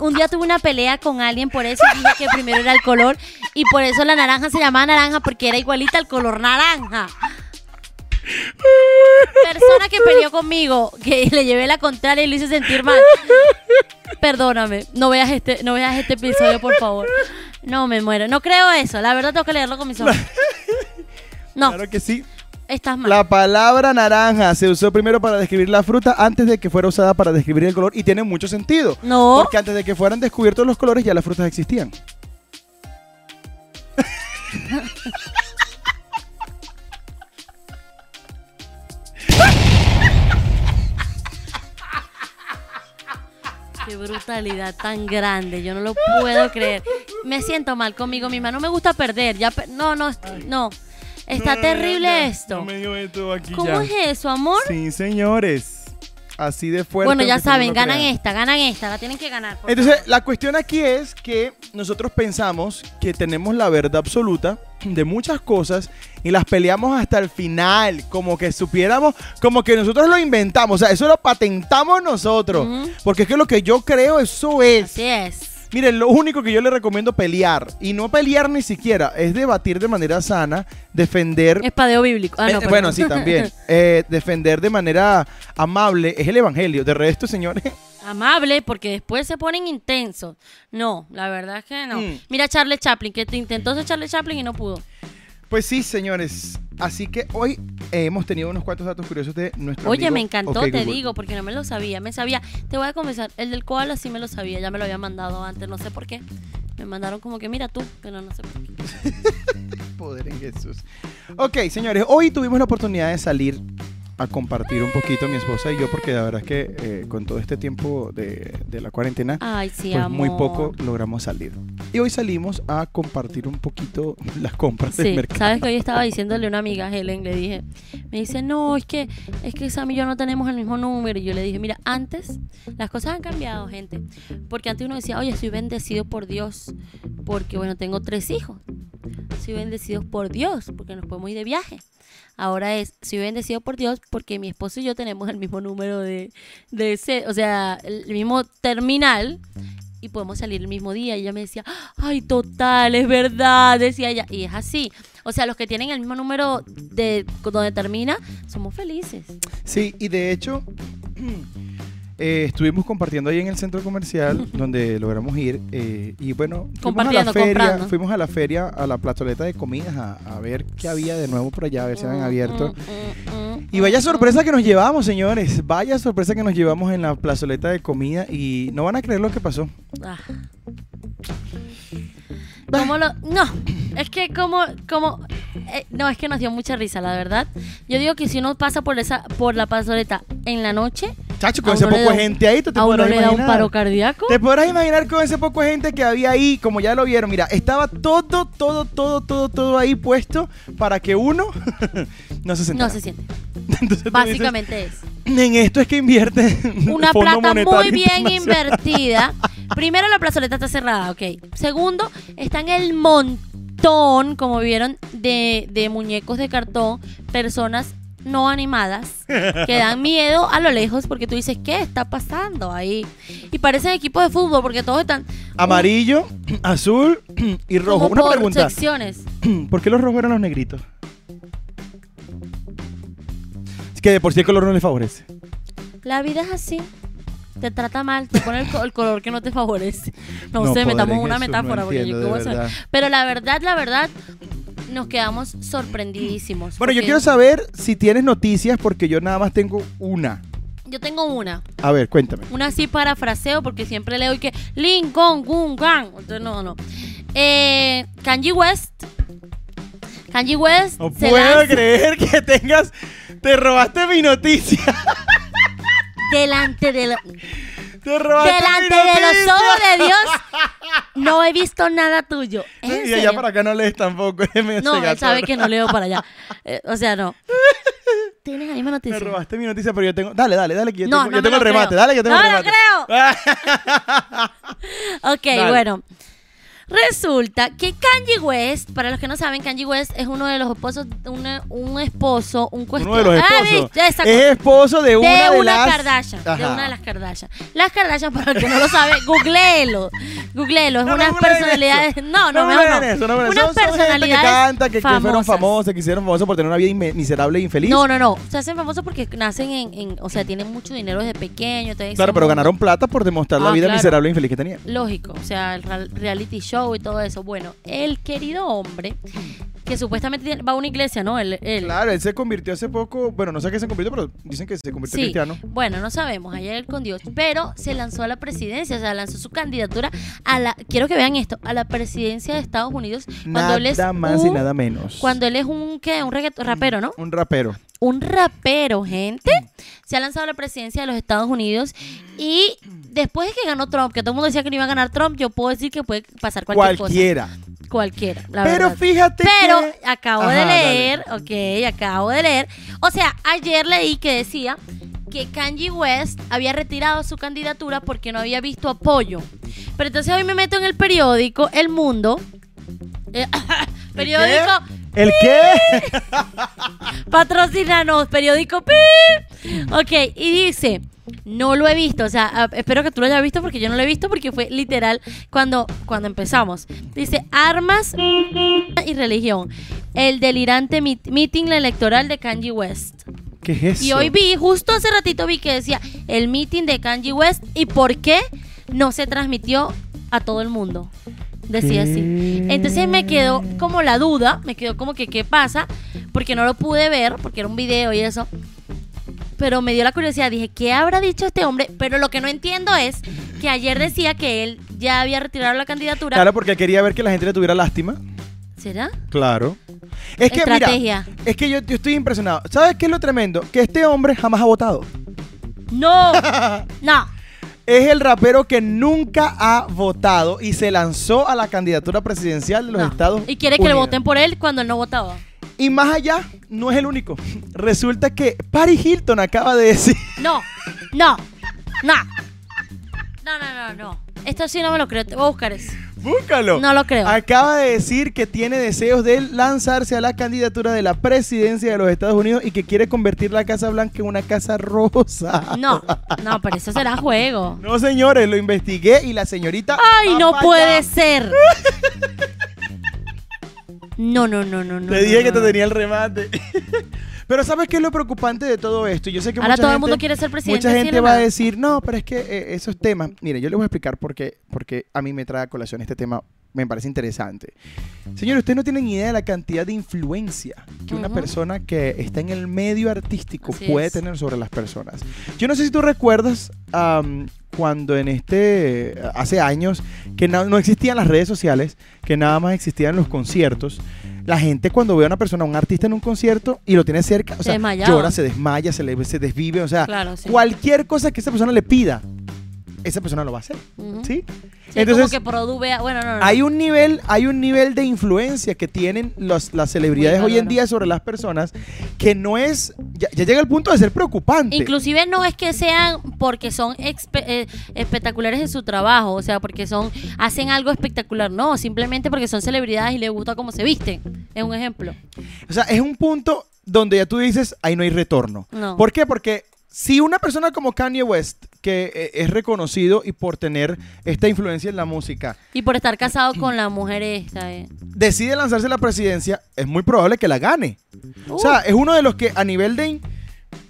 un día tuve una pelea con alguien por eso y dije que primero era el color y por eso la naranja se llamaba naranja porque era igualita al color naranja. Persona que peleó conmigo, que le llevé la contraria y lo hice sentir mal. Perdóname, no veas este, no veas este episodio, por favor. No me muero. No creo eso. La verdad tengo que leerlo con mis ojos. No, Claro que sí. Estás mal. La palabra naranja se usó primero para describir la fruta antes de que fuera usada para describir el color y tiene mucho sentido. No. Porque antes de que fueran descubiertos los colores ya las frutas existían. Qué brutalidad tan grande, yo no lo puedo creer. Me siento mal conmigo misma, no me gusta perder. Ya per- no, no, no. Está terrible esto. No me dio esto aquí ¿Cómo ya. es eso, amor? Sí, señores. Así de fuerte. bueno, ya saben, ganan crean. esta, ganan esta, la tienen que ganar. Entonces, favor. la cuestión aquí es que nosotros pensamos que tenemos la verdad absoluta de muchas cosas y las peleamos hasta el final, como que supiéramos, como que nosotros lo inventamos, o sea, eso lo patentamos nosotros, porque es que lo que yo creo, eso es. Así es. Miren, lo único que yo le recomiendo pelear, y no pelear ni siquiera, es debatir de manera sana, defender Espadeo bíblico. Ah, no, eh, bueno, sí, también. Eh, defender de manera amable es el evangelio. De resto, señores, Amable, porque después se ponen intensos. No, la verdad es que no. Mm. Mira a Charlie Chaplin, que te intentó ser Charlie Chaplin y no pudo. Pues sí, señores. Así que hoy hemos tenido unos cuantos datos curiosos de nuestro Oye, amigo me encantó, te Google. digo, porque no me lo sabía. Me sabía, te voy a confesar, el del koala sí me lo sabía, ya me lo había mandado antes, no sé por qué. Me mandaron como que, mira tú, pero no sé por qué. Poder en Jesús. Ok, señores, hoy tuvimos la oportunidad de salir a compartir un poquito mi esposa y yo, porque la verdad es que eh, con todo este tiempo de, de la cuarentena, Ay, sí, pues amor. muy poco logramos salir. Y hoy salimos a compartir un poquito las compras del mercado. sabes que hoy estaba diciéndole a una amiga, Helen, le dije, me dice, no, es que, es que Sam y yo no tenemos el mismo número. Y yo le dije, mira, antes las cosas han cambiado, gente. Porque antes uno decía, oye, soy bendecido por Dios, porque bueno, tengo tres hijos. Soy bendecido por Dios, porque nos podemos ir de viaje. Ahora es, soy bendecido por Dios porque mi esposo y yo tenemos el mismo número de, de ese, o sea, el mismo terminal y podemos salir el mismo día. Y ella me decía, ay, total, es verdad, decía ella. Y es así. O sea, los que tienen el mismo número de donde termina, somos felices. Sí, y de hecho, eh, estuvimos compartiendo ahí en el centro comercial donde logramos ir. eh, y bueno, fuimos a la feria, comprando. fuimos a la feria, a la plazoleta de comidas, a, a ver qué había de nuevo por allá, a ver si habían abierto. Mm, mm, mm, Y vaya mm, sorpresa que nos llevamos, señores. Vaya sorpresa que nos llevamos en la plazoleta de comida y no van a creer lo que pasó. mm. Ah. ¿Cómo lo.? No, es que como. como eh, no, es que nos dio mucha risa, la verdad. Yo digo que si uno pasa por esa por la plazoleta en la noche, Chacho, con ese poco de gente ahí, tú te a uno podrás le da un imaginar. paro cardíaco. Te podrás imaginar con ese poco de gente que había ahí, como ya lo vieron. Mira, estaba todo, todo, todo, todo, todo ahí puesto para que uno no se sentara. No se siente. Entonces Básicamente es. en esto es que invierte Una plata muy bien Internacional". invertida. Primero, la plazoleta está cerrada, ok. Segundo, están el montón, como vieron, de, de muñecos de cartón, personas no animadas, que dan miedo a lo lejos porque tú dices, ¿qué está pasando ahí? Y parecen equipos de fútbol porque todos están Amarillo, azul y rojo. Una por pregunta. secciones. ¿Por qué los rojos eran los negritos? Es que de por sí el color no les favorece. La vida es así. Te trata mal, te pone el, co- el color que no te favorece. No, No sé, metamos una metáfora no porque yo qué voy a saber. Pero la verdad, la verdad, nos quedamos sorprendidísimos. Bueno, yo quiero saber si tienes noticias porque yo nada más tengo una. Yo tengo una. A ver, cuéntame. Una así parafraseo porque siempre leo y que Lincoln, Gun, Gang. Entonces, no, no. Eh, Kanye West. Kanye West. No puedo lanza creer que tengas... Te robaste mi noticia. delante de, la- delante mi de los ojos de Dios. No he visto nada tuyo. ¿Es en Y allá para acá no lees tampoco. No, él sabe que no leo para allá. Eh, o sea, no. ¿Tienes misma Me noticia? robaste mi noticia, pero yo tengo... Dale, dale, dale, que yo No, tengo, no yo me tengo el remate. creo. Dale, yo tengo No el lo remate. Ok, Dale. bueno. Resulta que Kanye West, para los que no saben, Kanye West es uno de los esposos, una- un esposo, un cuestión. Uno de los Ah, esposos. es esposo de una de de, una las... Kardashian, de una de las Kardashian. Las Kardashian, para el que no lo sabe, googleelo. Googleelo, es No, unas personalidades. No, no, no, mejor no. eso, no. Unas son, son gente que personalidades canta, que, que fueron famosas. famosos, que hicieron famosos por tener una vida miserable e infeliz. No, no, no. Se hacen famosos porque nacen en, en- o sea, tienen mucho dinero desde pequeño. Claro, pero "Oh, ganaron plata por demostrar la Ah, vida claro. miserable e infeliz que tenían. Lógico, o sea, el real- reality show y todo eso. Bueno, el querido hombre, que supuestamente va a una iglesia, ¿no? Él, él- Claro, él se convirtió hace poco, bueno, no sé qué se convirtió, pero dicen que se convirtió en cristiano. bueno, no sabemos, allá él con Dios, pero se lanzó a la presidencia, o sea, lanzó su candidatura a la, quiero que vean esto, a la presidencia de Estados Unidos, cuando él es Nada más y nada menos. cuando él es un, ¿qué? Un reggaeton, rapero, ¿no? Un rapero. Un rapero, gente, se ha lanzado a la presidencia de los Estados Unidos y después de que ganó Trump, que todo el mundo decía que no iba a ganar Trump, yo puedo decir que puede pasar cualquier Cualquiera. cosa. Cualquiera, la Pero verdad. fíjate Pero que... acabo Ajá, de dale. leer, ok, acabo de leer. O sea, ayer leí que decía que Kanye West había retirado su candidatura porque no había visto apoyo. Pero entonces hoy me meto en el periódico El Mundo. eh, periódico ¿El qué? Patrocínanos, periódico pi. Ok, y dice, no lo he visto, o sea, espero que tú lo hayas visto porque yo no lo he visto porque fue literal cuando, cuando empezamos. Dice, armas y religión. El delirante meeting electoral de Kanye West. ¿Qué es eso? Y hoy vi, justo hace ratito vi que decía el meeting de Kanye West y por qué no se transmitió a todo el mundo. Decía así. Entonces me quedó como la duda, me quedó como que qué pasa, porque no lo pude ver, porque era un video y eso. Pero me dio la curiosidad, dije, ¿qué habrá dicho este hombre? Pero lo que no entiendo es que ayer decía que él ya había retirado la candidatura. Claro, porque quería ver que la gente le tuviera lástima. ¿Será? Claro. Es que, Estrategia. mira, es que yo, yo estoy impresionado. ¿Sabes qué es lo tremendo? Que este hombre jamás ha votado. No, no. Es el rapero que nunca ha votado y se lanzó a la candidatura presidencial de los no. Estados Y quiere que le Unidos. voten por él cuando él no votaba. Y más allá, no es el único. Resulta que Paris Hilton acaba de decir. No, no, no. No, no, no, no. Esto sí no me lo creo. Te voy a buscar eso. Búscalo. No lo creo. Acaba de decir que tiene deseos de lanzarse a la candidatura de la presidencia de los Estados Unidos y que quiere convertir la Casa Blanca en una casa rosa. No, no, pero eso será juego. No, señores, lo investigué y la señorita. Ay, no puede ser. No, no, no, no, no. Te dije no, que te tenía el remate. Pero ¿sabes qué es lo preocupante de todo esto? Yo sé que Ahora mucha todo el gente- mundo quiere ser presidente. Mucha gente va a decir, no, pero es que eh, esos temas. Mire, yo les voy a explicar por qué, porque a mí me trae a colación este tema. Me parece interesante. Señores, ustedes no tienen idea de la cantidad de influencia que una Ujú. persona que está en el medio artístico Así puede es. tener sobre las personas. Yo no sé si tú recuerdas am, cuando en este, hace años, que no, no existían las redes sociales, que nada más existían los conciertos, la gente cuando ve a una persona, a un artista en un concierto y lo tiene cerca, o Se sea, llora, se desmaya, se, le, se desvive, o sea, Claro, sí. cualquier cosa que esa persona le pida, esa persona lo va a hacer, Ujú. ¿sí? Sí, Entonces, como que produce, bueno, no, no. hay un nivel, hay un nivel de influencia que tienen los- las celebridades hoy en día sobre las personas que no es, ya, ya llega al punto de ser preocupante. Inclusive no es que sean porque son eh, espectaculares en su trabajo, o sea, porque son hacen algo espectacular, no, simplemente porque son celebridades y les gusta cómo se visten. Es un ejemplo. O sea, es un punto donde ya tú dices, ahí no hay retorno. No. ¿Por qué? Porque si una persona como Kanye West, que eh, es reconocido y por tener esta influencia en la música, Y por estar casado con la mujer esta. eh. decide lanzarse a la presidencia, es muy probable que la gane. O sea, es uno de los que a nivel de,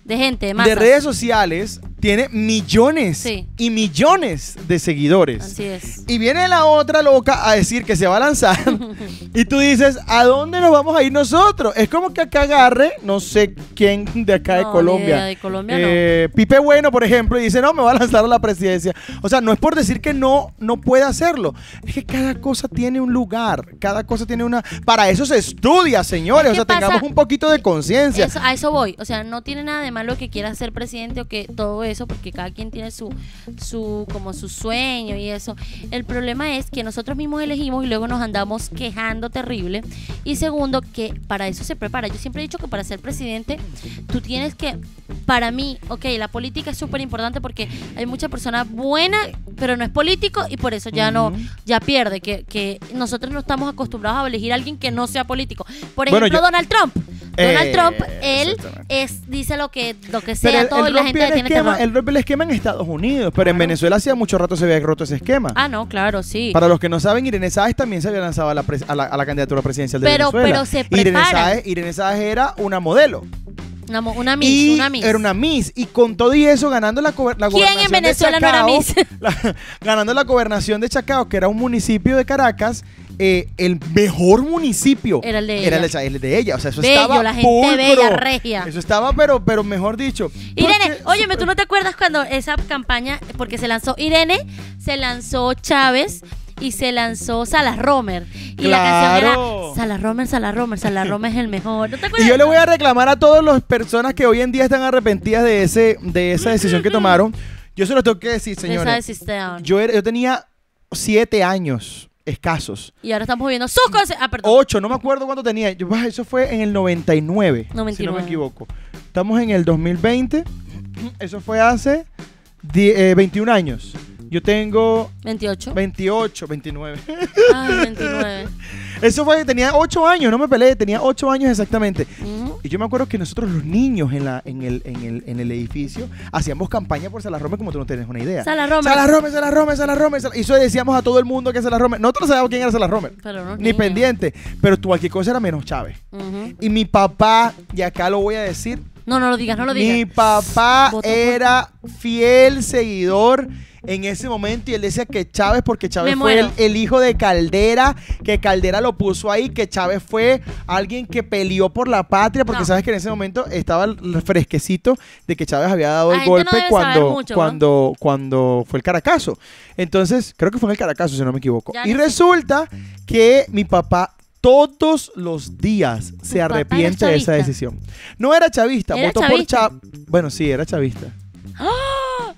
De gente, de de redes sociales tiene millones Sí. y millones de seguidores. Así es. Y viene la otra loca a decir que se va a lanzar. y tú dices, ¿a dónde nos vamos a ir nosotros? Es como que acá agarre, no sé quién de acá de No, Colombia. de Colombia no. eh, Pipe Bueno, por ejemplo, y dice, no, me va a lanzar a la presidencia. O sea, no es por decir que no, no puede hacerlo. Es que cada cosa tiene un lugar. Cada cosa tiene una... Para eso se estudia, señores. Es O sea, pasa- tengamos un poquito de conciencia. A eso voy. O sea, no tiene nada de malo que quiera ser presidente o que todo eso, porque cada quien tiene su, su, como su sueño y eso. El problema es que nosotros mismos elegimos y luego nos andamos quejando terrible. Y segundo, que para eso se prepara. Yo siempre he dicho que para ser presidente, tú tienes que, para mí, ok, la política es súper importante porque hay mucha persona buena, pero no es político y por eso ya no, Ujú. ya pierde. Que, que nosotros no estamos acostumbrados a elegir a alguien que no sea político. Por Bueno, ejemplo, yo- Donald Trump. Donald Eh, Trump, él es, dice lo que, lo que sea, él- todo él y la gente el esquema, él rompió el esquema en Estados Unidos, pero en. Venezuela hacía mucho rato se había roto ese esquema. Ah, no, claro, sí. Para los que no saben, Irene Sáez también se había lanzado a la, pres- a la, a la candidatura presidencial de Pero- Venezuela. pero se Irene preparan. Sáez, Irene Sáez era una modelo. Una, una Miss, y una Miss. Era una Miss. Y con todo y eso, ganando la, la ¿Quién en gobernación de Venezuela no era Chacao, Miss? la- ganando la gobernación de Chacao, que era un municipio de Caracas, eh, el mejor municipio Era el de era el ella. de, el de ella. O sea, eso Bello, estaba la gente pulcro. bella, regia. Eso estaba, pero, pero mejor dicho. Irene, óyeme, ¿tú no te acuerdas cuando esa campaña, porque se lanzó Irene, se lanzó Chávez y se lanzó Salas Romer? Y la canción era Salas Romer, Salas Romer, Salas Romer es el mejor. ¿No te acuerdas? Y yo le voy a reclamar a todas las personas que hoy en día están arrepentidas de ese de esa decisión que tomaron. Yo se los tengo que decir, señores. Yo, era- yo tenía siete años escasos. Y ahora estamos viendo sus cosas. Ah, perdón. Ocho, no me acuerdo cuánto tenía. Yo, bah, eso fue en el 99, si no 99. me equivoco. Estamos en el 2020. Eso fue hace die- eh, 21 años. Yo tengo 28. 28, 29. Ay, 29. Eso fue, tenía 8 años, no me peleé, tenía 8 años exactamente. Y yo me acuerdo que nosotros los niños en, la, en, el, en, el, en el edificio hacíamos campaña por Salarrome como tú no tienes una idea. Salas Romer. Salarrome, Salarrome, Salarrome. Sal- Y eso decíamos a todo el mundo que Salarrome. Nosotros no sabíamos quién era Salarrome. Pero unos Ni niños. pendiente. Pero tú cualquier cosa era menos Chávez. Y mi papá, y acá lo voy a decir, No, no lo digas, no lo mi digas. papá Votó por- era fiel seguidor en ese momento y él decía que Chávez, porque Chávez Me fue el, hijo de Caldera, que Caldera lo puso ahí, que Chávez fue alguien que peleó por la patria, porque No. sabes que en ese momento estaba el fresquecito de que Chávez había dado el golpe cuando, mucho, ¿no? cuando, cuando fue el Caracazo. Entonces, creo que fue en el Caracazo, si no me equivoco. Ya y resulta que mi papá todos los días se arrepiente de esa decisión. No era chavista, Era votó chavista. por Chávez. Bueno, sí, era chavista.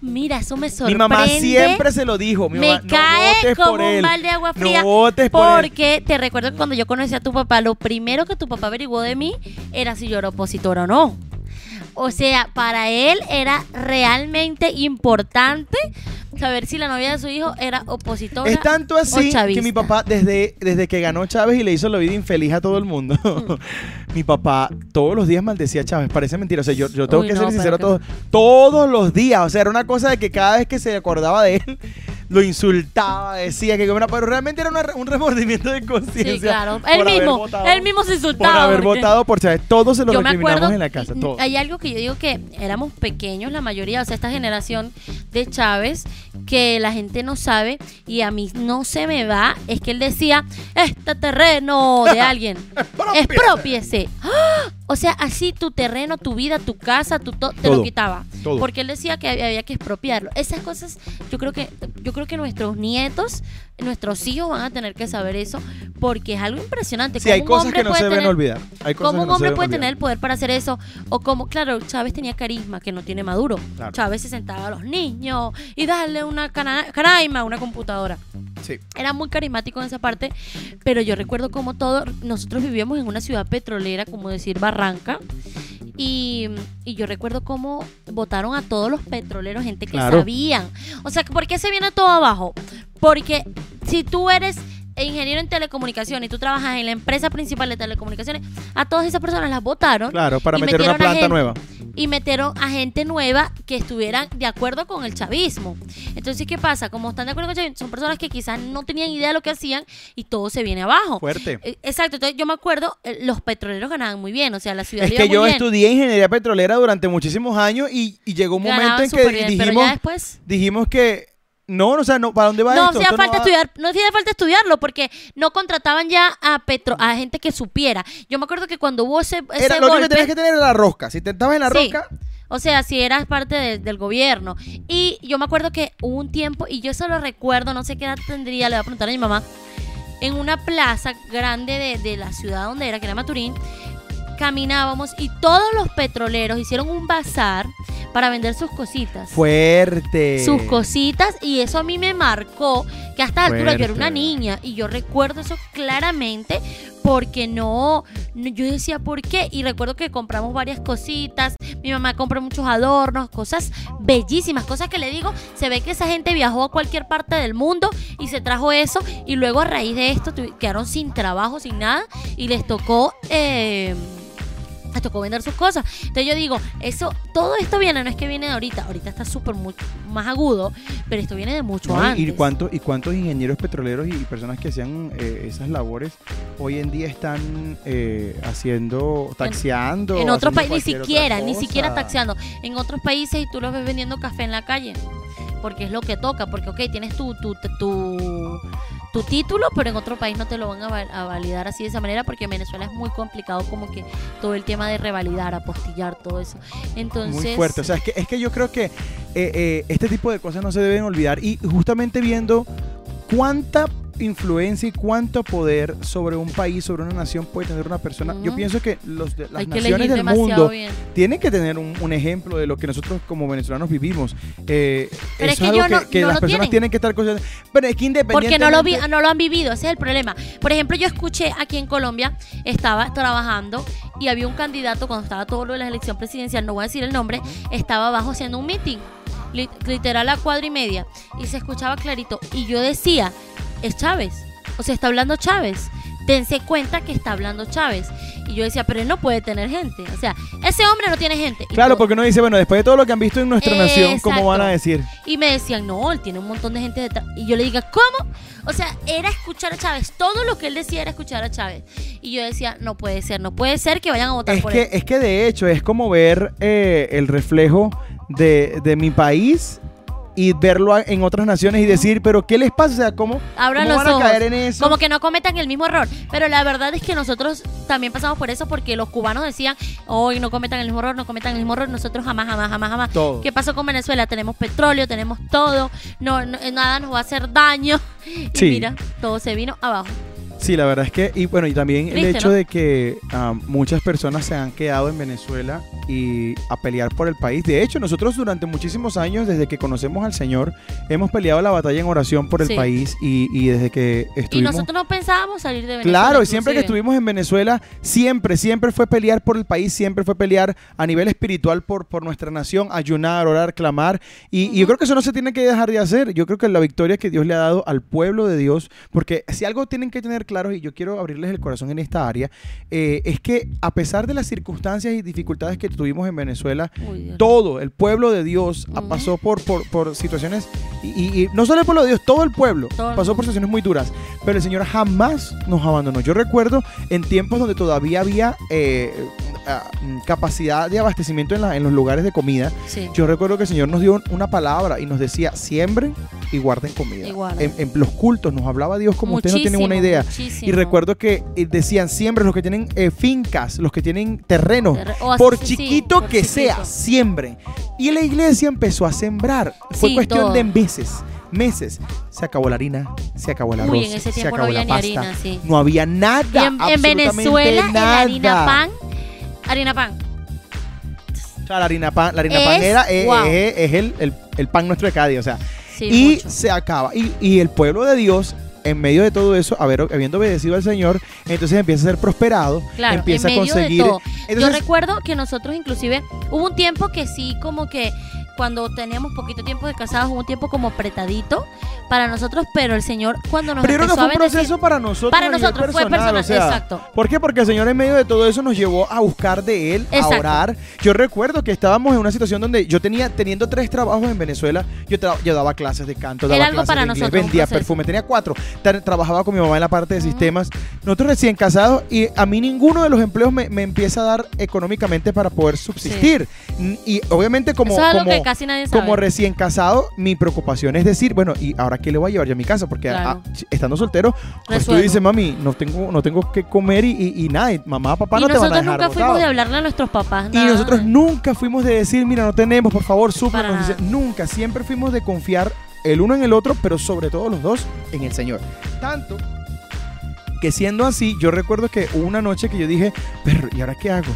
Mira, eso me Mi sorprende. mamá siempre se lo dijo. Mi me mamá, no cae votes como por un balde de agua fría. No votes por él. Porque te recuerdo que cuando yo conocí a tu papá, lo primero que tu papá averiguó de mí era si yo era opositora o no. O sea, para él era realmente importante saber si la novia de su hijo era opositora. Es tanto o así que mi papá, desde, desde que ganó Chávez y le hizo la vida infeliz a todo el mundo, mi papá todos los días maldecía a Chávez. Parece mentira. O sea, yo, yo tengo Uy, que no, ser sincero pero todos, todos los días. O sea, era una cosa de que cada vez que se acordaba de él, lo insultaba, decía que bueno, pero realmente era una- un remordimiento de conciencia. Sí, claro. por Él haber mismo, votado- él mismo se Por insultaba. haber porque- votado por Chávez. Todos se lo recriminamos en la casa. Todos. hay algo que yo digo que éramos pequeños la mayoría, o sea, esta generación de Chávez, que la gente no sabe y a mí no se me va, es que él decía, este terreno de alguien, expropiese. ¡Ah! O sea, así tu terreno, tu vida, tu casa, tu to- te Todo. lo quitaba. Todo. Porque él decía que había, había que expropiarlo. Esas cosas, yo creo que, yo creo que nuestros nietos, nuestros hijos van a tener que saber eso, porque es algo impresionante. Sí, hay cosas hombre que no se deben olvidar. Hay cosas ¿Cómo un no hombre puede olvidar. tener el poder para hacer eso? O como, claro, Chávez tenía carisma que no tiene Maduro. Claro. Chávez se sentaba a los niños y darle una cana- canaima a una computadora. Sí. Era muy carismático en esa parte, pero yo recuerdo como todo, nosotros vivíamos en una ciudad petrolera, como decir Barranca, y, y yo recuerdo cómo votaron a todos los petroleros, gente que Claro. sabían. O sea, ¿por qué se viene todo abajo? Porque si tú eres ingeniero en telecomunicaciones y tú trabajas en la empresa principal de telecomunicaciones, a todas esas personas las votaron Claro, para Y meter una planta nueva. Y metieron a gente nueva que estuvieran de acuerdo con el chavismo. Entonces, ¿qué pasa? Como están de acuerdo con el chavismo, son personas que quizás no tenían idea de lo que hacían y todo se viene abajo. Fuerte. Eh, Exacto, entonces yo me acuerdo, eh, los petroleros ganaban muy bien, o sea, la ciudad Es iba que muy yo bien, estudié ingeniería petrolera durante muchísimos años y, y llegó un momento en que bien, pero dijimos, ya después... dijimos que no, o sea, no, ¿para dónde va No esto? hacía Esto falta va- estudiar, no hacía falta estudiarlo porque no contrataban ya a petro, a gente que supiera. Yo me acuerdo que cuando hubo ese, ese Era, lo único que golpe, tenías que tener era la rosca. Si te estabas en la Sí. rosca, O sea, si eras parte de- del gobierno. Y yo me acuerdo que hubo un tiempo, y yo eso lo recuerdo, no sé qué edad tendría, le voy a preguntar a mi mamá, en una plaza grande de, de la ciudad donde era, que era Maturín, caminábamos y todos los petroleros hicieron un bazar para vender sus cositas. fuerte. Sus cositas y eso a mí me marcó que hasta la altura yo era una niña y yo recuerdo eso claramente porque no, yo decía por qué y recuerdo que compramos varias cositas, mi mamá compró muchos adornos, cosas bellísimas, cosas que le digo, se ve que esa gente viajó a cualquier parte del mundo y se trajo eso y luego a raíz de esto quedaron sin trabajo, sin nada y les tocó... eh, les tocó vender sus cosas. Entonces yo digo, eso, todo esto viene, no es que viene de ahorita, ahorita está súper mucho más agudo, pero esto viene de mucho No, y- antes. ¿Y, cuántos, ¿Y cuántos ingenieros petroleros y personas que hacían eh, esas labores hoy en día están eh, haciendo, taxiando? en otros países, ni siquiera, ni siquiera taxeando. En otros países y tú los ves vendiendo café en la calle. Porque es lo que toca, porque ok, tienes tu, tu, tu, tu título, pero en otro país no te lo van a, val- a validar así de esa manera, porque en Venezuela es muy complicado como que todo el tema de revalidar, apostillar, todo eso. Entonces, Muy fuerte. O sea, es que, es que yo creo que eh, eh, este tipo de cosas no se deben olvidar. Y justamente viendo cuánta influencia y cuánto poder sobre un país, sobre una nación puede tener una persona. Yo pienso que los de, las hay naciones del mundo bien. tienen que tener un, un ejemplo de lo que nosotros como venezolanos vivimos. Eh, Pero es eso que algo yo no- que, no las personas tienen. tienen que estar conscientes. Pero es que Porque no lo, vi- independientemente- no lo han vivido, ese es el problema. Por ejemplo, yo escuché aquí en Colombia, estaba trabajando y había un candidato, cuando estaba todo lo de la elección presidencial, no voy a decir el nombre, estaba abajo haciendo un meeting, li- literal a cuadra y media, y se escuchaba clarito. Y yo decía, es Chávez, o sea, está hablando Chávez. Dense cuenta que está hablando Chávez. Y yo decía, pero él no puede tener gente. O sea, ese hombre no tiene gente. Y Claro, porque uno dice, bueno, después de todo lo que han visto en nuestra nación, ¿cómo Exacto. van a decir? y me decían, no, él tiene un montón de gente detrás. Y yo le diga, ¿cómo? O sea, era escuchar a Chávez. Todo lo que él decía era escuchar a Chávez. Y yo decía, no puede ser, no puede ser que vayan a votar Es por que, él. es que de hecho es como ver eh, el reflejo de, de mi país y verlo en otras naciones y decir, pero ¿qué les pasa? O sea, ¿cómo, Abran cómo los van a caer en eso? Como que no cometan el mismo error. Pero la verdad es que nosotros también pasamos por eso porque los cubanos decían, hoy no cometan el mismo error, no cometan el mismo error. Nosotros jamás, jamás, jamás, jamás. Todo. ¿Qué pasó con Venezuela? Tenemos petróleo, tenemos todo, no, no- nada nos va a hacer daño. Y Sí. mira, todo se vino abajo. Sí, la verdad es que, y bueno, y también el Triste, hecho ¿no? de que muchas personas se han quedado en Venezuela y a pelear por el país. De hecho, nosotros durante muchísimos años, desde que conocemos al Señor, hemos peleado la batalla en oración por el Sí. país y, y desde que Y estuvimos... nosotros no pensábamos salir de Venezuela. Claro, y siempre que estuvimos en Venezuela, siempre, siempre fue pelear por el país, siempre fue pelear a nivel espiritual por, por nuestra nación, ayunar, orar, clamar. Y, y yo creo que eso no se tiene que dejar de hacer. Yo creo que la victoria que Dios le ha dado al pueblo de Dios, porque si algo tienen que tener claro, y yo quiero abrirles el corazón en esta área, eh, es que a pesar de las circunstancias y dificultades que tuvimos en Venezuela, Uy, todo el pueblo de Dios pasó por, por, por situaciones, y, no solo el pueblo de Dios, todo el pueblo Todo pasó por situaciones muy duras, pero el Señor jamás nos abandonó. Yo recuerdo en tiempos donde todavía había eh, capacidad de abastecimiento en, la- en los lugares de comida, Sí. yo recuerdo que el Señor nos dio una palabra y nos decía, siembren y guarden comida. Y guarden. En, en los cultos nos hablaba Dios como ustedes no tienen una idea. muchísimo. Y recuerdo que eh, decían, siembren los que tienen eh, fincas, los que tienen terrenos, Terre- o así, por sí, sí, chiquito por que chiquito. sea, siembren. Y la iglesia empezó a sembrar. Fue cuestión todo. de meses, meses. Se acabó la harina, se acabó el arroz, Uy, en ese se no acabó la pasta. harina, sí. No había nada. en, en absolutamente Venezuela, el nada. harina pan, harina pan. O sea, la harina pan, la harina Es- pan era, es, wow. es- es el, el- el pan nuestro de día. O sea, Sí, y mucho. se acaba. Y, y el pueblo de Dios, en medio de todo eso, haber, habiendo obedecido al Señor, entonces empieza a ser prosperado, Claro, empieza en a medio conseguir. de todo. Entonces, Yo recuerdo que nosotros inclusive hubo un tiempo que sí como que cuando teníamos poquito tiempo de casados hubo un tiempo como apretadito para nosotros, pero el Señor cuando nos pero era empezó fue a un proceso para nosotros. para nosotros fue personal, o sea, exacto. ¿Por qué? Porque el Señor en medio de todo eso nos llevó a buscar de Él, a orar. Yo recuerdo que estábamos en una situación donde yo tenía, teniendo tres trabajos en Venezuela, yo, tra- yo daba clases de canto, Era daba algo clases para de inglés, nosotros, vendía perfume, tenía cuatro. Tra- trabajaba con mi mamá en la parte de sistemas. Nosotros recién casados y a mí ninguno de los empleos me, me empieza a dar económicamente para poder subsistir. Y obviamente como, Eso es algo como, que casi nadie sabe. como recién casado, mi preocupación es decir, bueno, ¿y ahora qué le voy a llevar yo a mi casa? Porque Claro. ah, estando soltero, pues tú dices, mami, no tengo, no tengo que comer y, y- y nada, y mamá, papá no te van a nosotros dejar nunca fuimos de hablarle a nuestros papás. Y nosotros nunca fuimos de decir, mira, no tenemos, por favor. Dice, Nunca, siempre fuimos de confiar el uno en el otro, pero sobre todo los dos en el Señor. Tanto que siendo así, yo recuerdo que hubo una noche que yo dije, pero ¿y ahora qué hago?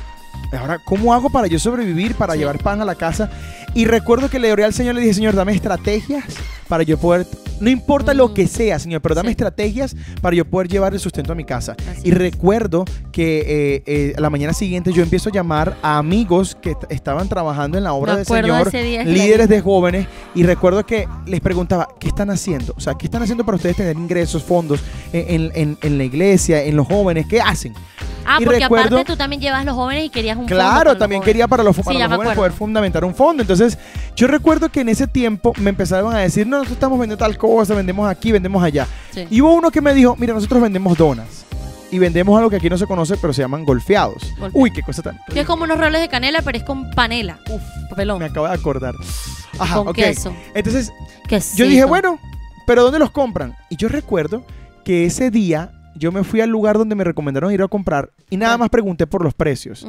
Ahora, ¿cómo hago para yo sobrevivir, para Sí. llevar pan a la casa? Y recuerdo que le oré al Señor, le dije, Señor, dame estrategias para yo poder, no importa lo Mm. que sea, Señor, pero dame Sí. estrategias para yo poder llevar el sustento a mi casa. Así Y es. recuerdo que eh, eh, a la mañana siguiente yo empiezo a llamar a amigos que estaban trabajando en la obra del Señor, día, líderes de jóvenes, y recuerdo que les preguntaba, ¿qué están haciendo? O sea, ¿qué están haciendo para ustedes tener ingresos, fondos en, en- en- en la iglesia, en los jóvenes? ¿Qué hacen? Ah, y porque recuerdo- aparte tú también llevas los jóvenes y querías un fondo para Claro, también quería para los, para jóvenes poder fundamentar un fondo. Entonces, yo recuerdo que en ese tiempo me empezaron a decir, no, nosotros estamos vendiendo tal cosa, vendemos aquí, vendemos allá. Sí. Y hubo uno que me dijo, mira, nosotros vendemos donas. Y vendemos algo que aquí no se conoce, pero se llaman golfeados. Uy, qué cosa tan... Que es como unos roles de canela, pero es con panela. Uf, Papelón. me acabo de acordar. Ajá, con queso. Entonces, Quesito. yo dije, bueno, pero ¿dónde los compran? Y yo recuerdo que ese día yo me fui al lugar donde me recomendaron ir a comprar y nada más pregunté por los precios.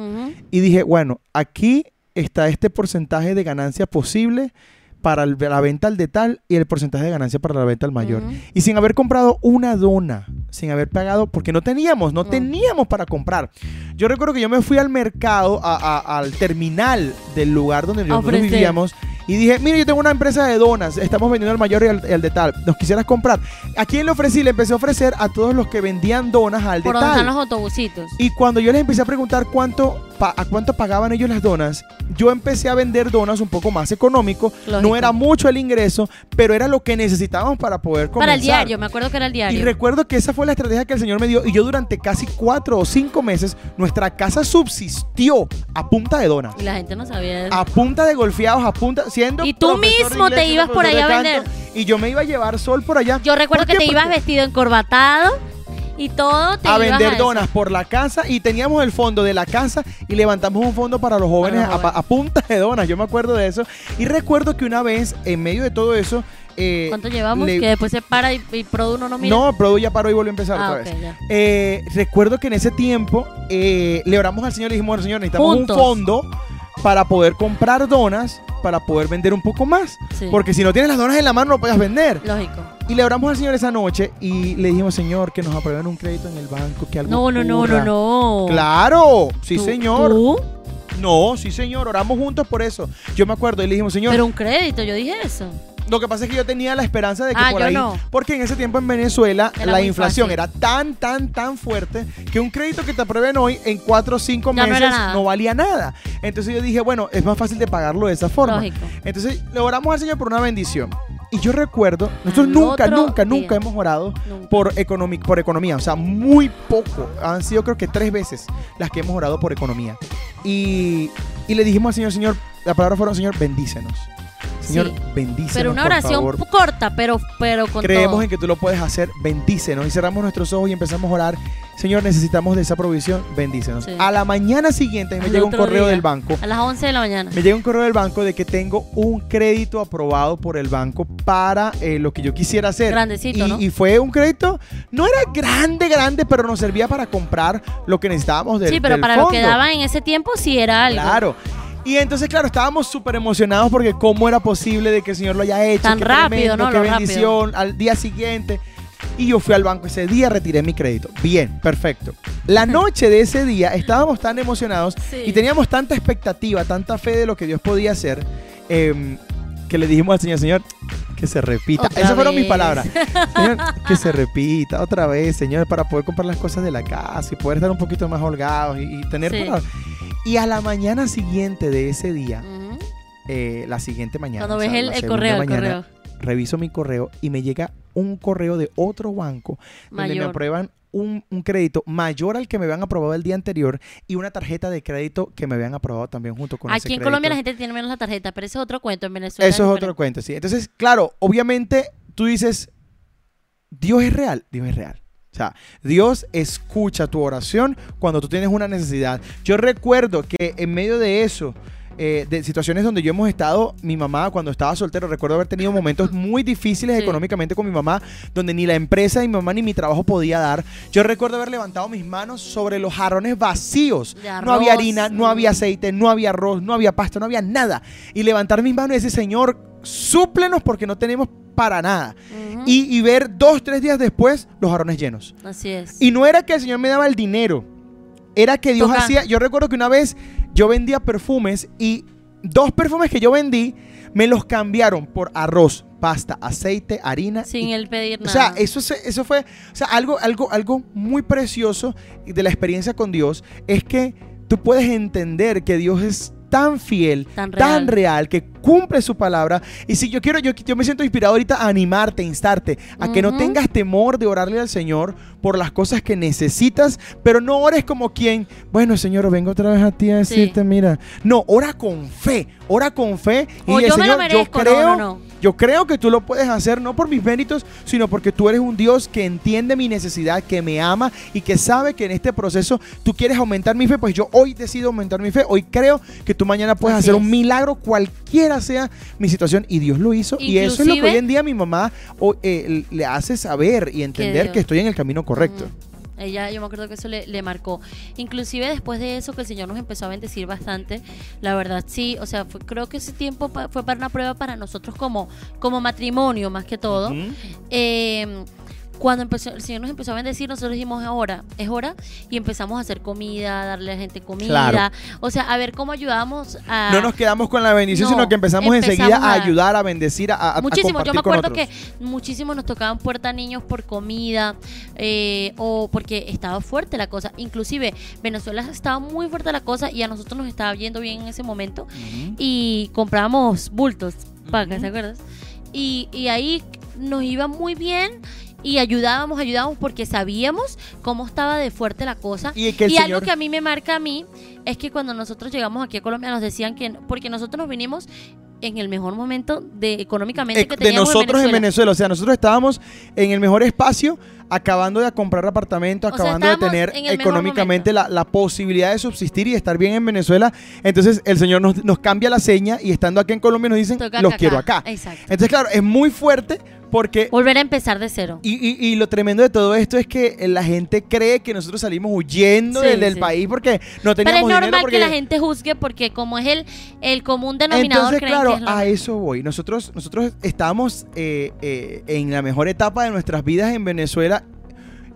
Y dije, bueno, aquí está este porcentaje de ganancia posible para el- la venta al detal y el porcentaje de ganancia para la venta al mayor. Y sin haber comprado una dona, sin haber pagado, porque no teníamos, no No. teníamos para comprar. Yo recuerdo que yo me fui al mercado, a- a- al terminal del lugar donde nosotros vivíamos y dije, mire, yo tengo una empresa de donas, estamos vendiendo al mayor y al, y al detal, ¿nos quisieras comprar? ¿A quién le ofrecí? Le empecé a ofrecer a todos los que vendían donas al Por donde detal. están los autobusitos. Y cuando yo les empecé a preguntar cuánto pa- a cuánto pagaban ellos las donas, yo empecé a vender donas un poco más económico. Lógico. No era mucho el ingreso, pero era lo que necesitábamos para poder comenzar. Para el diario, me acuerdo que era el Y diario. recuerdo que esa fue la estrategia que el Señor me dio. Y yo durante casi cuatro o cinco meses, nuestra casa subsistió a punta de donas. Y la gente no sabía eso. A punta de golfeados, a punta, siendo Y tú mismo te inglés, siendo ibas por allá a de canto, Y yo me iba a llevar sol por allá. Yo recuerdo ¿Por que qué? te ibas vestido encorbatado y todo te a vender eso. donas por la casa y teníamos el fondo de la casa y levantamos un fondo para los jóvenes, los a pa- A, punta de donas, yo me acuerdo de eso. Y recuerdo que una vez, en medio de todo eso... eh, ¿Cuánto llevamos? le- Que después se para y, y Produ no nos mira. no, Produ ya paró y volvió a empezar ah, otra ok, vez. Eh, recuerdo que en ese tiempo eh, le oramos al Señor y dijimos, Señor, necesitamos un fondo para poder comprar donas, para poder vender un poco más. Sí. Porque si no tienes las donas en la mano, no puedes vender. Lógico. Y le oramos al Señor esa noche y le dijimos, Señor, que nos aprueben un crédito en el banco, que algo No, no, no, ocurra". no, no. Claro, sí, Tú- señor. ¿Tú? No, sí, señor. Oramos juntos por eso. Yo me acuerdo y le dijimos, Señor, Pero un crédito, yo dije eso. Lo que pasa es que yo tenía la esperanza de que Ah, por ahí, no. porque en ese tiempo en Venezuela Era la inflación fácil. era tan, tan, tan fuerte que un crédito que te aprueben hoy en cuatro o cinco Ya no meses era nada. no valía nada. Entonces yo dije, bueno, es más fácil de pagarlo de esa forma. Lógico. Entonces le oramos al Señor por una bendición. Y yo recuerdo, nosotros Al nunca, nunca, día. nunca hemos orado Nunca. por, por economía. O sea, muy poco. Han sido creo que tres veces las que hemos orado por economía. Y, y le dijimos al Señor, Señor, la palabra fueron, Señor, bendícenos. Señor, Sí. bendícenos, Pero una por oración favor. corta, pero, pero con Creemos todo. en que tú lo puedes hacer, bendícenos. Y cerramos nuestros ojos y empezamos a orar. Señor, necesitamos de esa provisión, bendícenos. Sí. A la mañana siguiente me Al llega un correo día. del banco. A las 11 de la mañana. Me llega un correo del banco de que tengo un crédito aprobado por el banco para eh, lo que yo quisiera hacer. Grandecito, y, ¿no? y fue un crédito, no era grande, grande, pero nos servía para comprar lo que necesitábamos del Sí, pero del para lo que daban en ese tiempo sí era algo. Claro. Y entonces, claro, estábamos súper emocionados porque cómo era posible de que el Señor lo haya hecho. Tan qué rápido, tremendo, ¿no? Qué Lo rápido. bendición. Al día siguiente. Y yo fui al banco ese día, retiré mi crédito. Bien, perfecto. La noche de ese día estábamos tan emocionados Sí. y teníamos tanta expectativa, tanta fe de lo que Dios podía hacer, em, que le dijimos al Señor, Señor, que se repita. Otra Esas fueron mis palabras. Señor, que se repita otra vez, Señor, para poder comprar las cosas de la casa y poder estar un poquito más holgados y, y tener... Sí. para- Y a la mañana siguiente de ese día, eh, la siguiente mañana, Cuando o ves el, correo, el correo. reviso mi correo y me llega un correo de otro banco donde me aprueban un, un crédito mayor al que me habían aprobado el día anterior y una tarjeta de crédito que me habían aprobado también junto con ese Aquí en crédito. Colombia la gente tiene menos la tarjeta, pero ese es otro cuento. En Venezuela Eso es otro cuento, sí. Entonces, claro, obviamente tú dices, Dios es real, Dios es real. O sea, Dios escucha tu oración cuando tú tienes una necesidad. Yo recuerdo que en medio de eso, eh, de situaciones donde yo hemos estado, mi mamá cuando estaba soltero, recuerdo haber tenido momentos muy difíciles Sí. económicamente con mi mamá, donde ni la empresa de mi mamá ni mi trabajo podía dar. Yo recuerdo haber levantado mis manos sobre los jarrones vacíos. No había harina, no había aceite, no había arroz, no había pasta, no había nada. Y levantar mis manos y decir, Señor, súplenos porque no tenemos para nada. Y, y ver dos, tres días después los jarrones llenos. Así es. Y no era que el Señor me daba el dinero, era que Dios hacía. Yo recuerdo que una vez yo vendía perfumes y dos perfumes que yo vendí me los cambiaron por arroz, pasta, aceite, harina. Sin y- él pedir o nada. sea, eso, se- eso fue, o sea, algo, algo, algo muy precioso de la experiencia con Dios es que tú puedes entender que Dios es tan fiel, Tan tan real. que cumple su palabra. Y si yo quiero, yo, yo me siento inspirado ahorita a animarte, a instarte, a que no tengas temor de orarle al Señor por las cosas que necesitas, pero no ores como quien, bueno, Señor, vengo otra vez a ti a decirte, mira. No, ora con fe, ora con fe. Y O dile, yo me lo Señor, merezco, yo creo, no, no. yo creo que tú lo puedes hacer no por mis méritos, sino porque tú eres un Dios que entiende mi necesidad, que me ama y que sabe que en este proceso tú quieres aumentar mi fe. Pues yo hoy decido aumentar mi fe. Hoy creo que tú mañana puedes Así hacer un milagro, cualquiera sea mi situación. Y Dios lo hizo. y eso es lo que Inclusive- hoy en día mi mamá eh, le hace saber y entender que estoy en el camino correcto. Ella, yo me acuerdo que eso le, le marcó. Inclusive después de eso que el Señor nos empezó a bendecir bastante, la verdad sí, o sea, fue- creo que ese tiempo pa- fue para una prueba para nosotros como, como matrimonio más que todo. Ujú. Eh, cuando empezó, el Señor nos empezó a bendecir, nosotros dijimos, es hora, es hora, y empezamos a hacer comida, a darle a la gente comida, Claro. o sea, a ver cómo ayudábamos a... No nos quedamos con la bendición, No, sino que empezamos, empezamos enseguida a, a- ayudar, a bendecir, a, a- a Muchísimo, yo me acuerdo que muchísimo nos tocaban puerta niños por comida eh, o porque estaba fuerte la cosa. Inclusive Venezuela estaba muy fuerte la cosa y a nosotros nos estaba yendo bien en ese momento y compramos bultos, para Ujú. ¿te acuerdas? Y, y ahí nos iba muy bien y ayudábamos, ayudábamos porque sabíamos cómo estaba de fuerte la cosa. Y que el y Señor... algo que a mí me marca a mí es que cuando nosotros llegamos aquí a Colombia nos decían que, porque nosotros nos vinimos en el mejor momento de económicamente que de teníamos nosotros en Venezuela. O sea, nosotros estábamos en el mejor espacio, acabando de comprar apartamento, O sea, acabando de tener económicamente la, la posibilidad de subsistir y estar bien en Venezuela. Entonces el Señor nos, nos cambia la seña y estando aquí en Colombia nos dicen, Toca los acá. quiero acá. Exacto. Entonces, claro, es muy fuerte porque... Volver a empezar de cero. Y, y- y lo tremendo de todo esto es que la gente cree que nosotros salimos huyendo Sí, del, del sí. país porque no Pero teníamos es dinero. normal porque... que la gente juzgue porque como es el, el común denominador, Entonces, claro, que es a eso voy. Nosotros, nosotros estamos eh, eh, en la mejor etapa de nuestras vidas en Venezuela.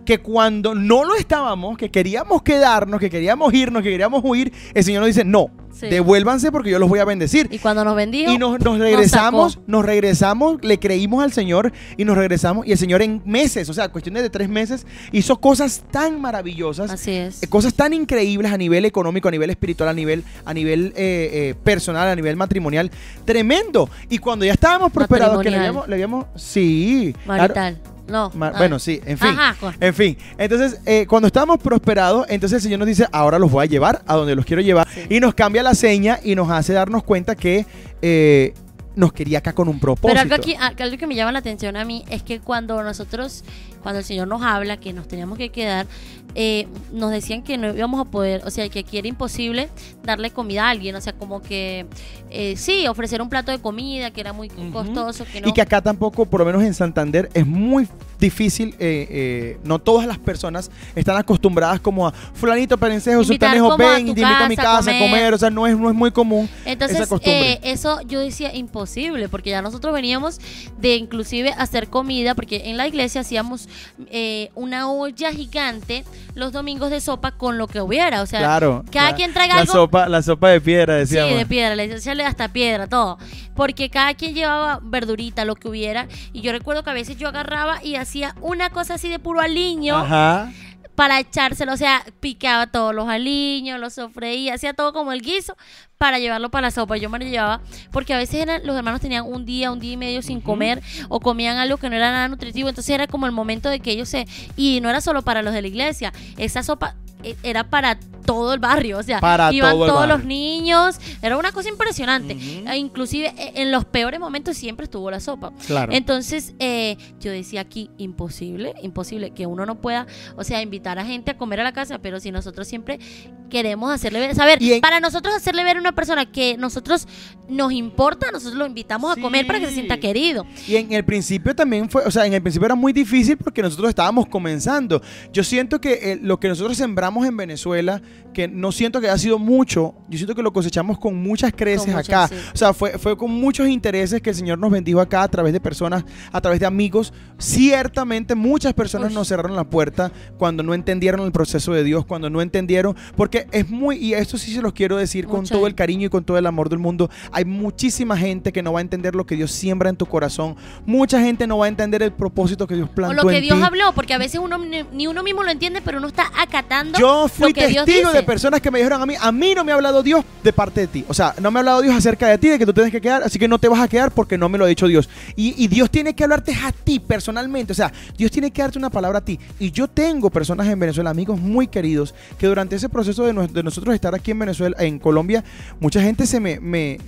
Que cuando no lo estábamos, que queríamos quedarnos, que queríamos irnos, que queríamos huir, el Señor nos dice, no, Sí. devuélvanse porque yo los voy a bendecir. Y cuando nos bendijo, Y nos, nos regresamos, nos regresamos, le creímos al Señor y nos regresamos. Y el Señor en meses, o sea, cuestiones de tres meses, hizo cosas tan maravillosas así es. eh, cosas tan increíbles a nivel económico, a nivel espiritual, a nivel, a nivel eh, eh, personal, a nivel matrimonial. Tremendo. Y cuando ya estábamos prosperados, que le habíamos, le habíamos- sí. claro. No. Ah. bueno, sí, en fin. Ajá, En fin, entonces eh, cuando estábamos prosperados, entonces el Señor nos dice, ahora los voy a llevar a donde los quiero llevar. Sí. Y nos cambia la seña y nos hace darnos cuenta que eh, nos quería acá con un propósito. Pero algo, aquí, algo que me llama la atención a mí es que cuando nosotros, cuando el Señor nos habla, que nos teníamos que quedar, eh, nos decían que no íbamos a poder, o sea, que aquí era imposible darle comida a alguien, o sea, como que eh, sí, ofrecer un plato de comida que era muy costoso, que no. Y que acá tampoco, por lo menos en Santander, es muy difícil. eh, eh, no todas las personas están acostumbradas como a fulanito, perencejo, sultanejo, ven, te invito a mi casa a casa a comer. comer. O sea, no es, no es muy común Entonces, esa costumbre. eh, eso yo decía imposible, porque ya nosotros veníamos de inclusive hacer comida, porque en la iglesia hacíamos eh, una olla gigante los domingos de sopa con lo que hubiera. O sea, claro. cada la- quien traiga la algo. Sopa, la sopa de piedra, decíamos. Sí, de piedra, le echarle hasta piedra, todo. Porque cada quien llevaba verdurita, lo que hubiera. Y yo recuerdo que a veces yo agarraba y hacía una cosa así de puro aliño Ajá. Para echárselo. O sea, picaba todos los aliños, los sofreía, hacía todo como el guiso para llevarlo para la sopa. Yo me lo llevaba porque a veces eran, los hermanos tenían un día, un día y medio sin comer o comían algo que no era nada nutritivo. Entonces era como el momento de que ellos se... Y no era solo para los de la iglesia. Esa sopa eh, era para todo el barrio, o sea, Para iban todo todos los niños, era una cosa impresionante. E inclusive eh, en los peores momentos siempre estuvo la sopa. Claro. Entonces, eh, yo decía aquí, imposible, imposible que uno no pueda, o sea, invitar a gente a comer a la casa, pero si nosotros siempre queremos hacerle ver, saber, en- para nosotros hacerle ver a una persona que nosotros nos importa, nosotros lo invitamos a comer para que se sienta querido. Y en el principio también fue, o sea, en el principio era muy difícil porque nosotros estábamos comenzando. Yo siento que eh, lo que nosotros sembramos en Venezuela, que no siento que haya sido mucho, yo siento que lo cosechamos con muchas creces Con muchas, acá. sí. O sea, fue, fue con muchos intereses que el Señor nos bendijo acá a través de personas, a través de amigos. Ciertamente muchas personas Uy. nos cerraron la puerta cuando no entendieron el proceso de Dios, cuando no entendieron, porque es muy, y esto sí se los quiero decir con Mucha todo el cariño y con todo el amor del mundo, hay muchísima gente que no va a entender lo que Dios siembra en tu corazón. Mucha gente no va a entender el propósito que Dios O plantó lo que en Dios ti. habló, porque a veces uno ni, uno mismo lo entiende, pero uno está acatando Yo fui lo que Dios de personas que me dijeron a mí, a mí no me ha hablado Dios de parte de ti. O sea, no me ha hablado Dios acerca de ti, de que tú tienes que quedar, así que no te vas a quedar porque no me lo ha dicho Dios. Y, y Dios tiene que hablarte a ti personalmente. O sea, Dios tiene que darte una palabra a ti. Y yo tengo personas en Venezuela, amigos muy queridos, que durante ese proceso de, nos- de nosotros estar aquí en Venezuela, en Colombia, mucha gente se me... me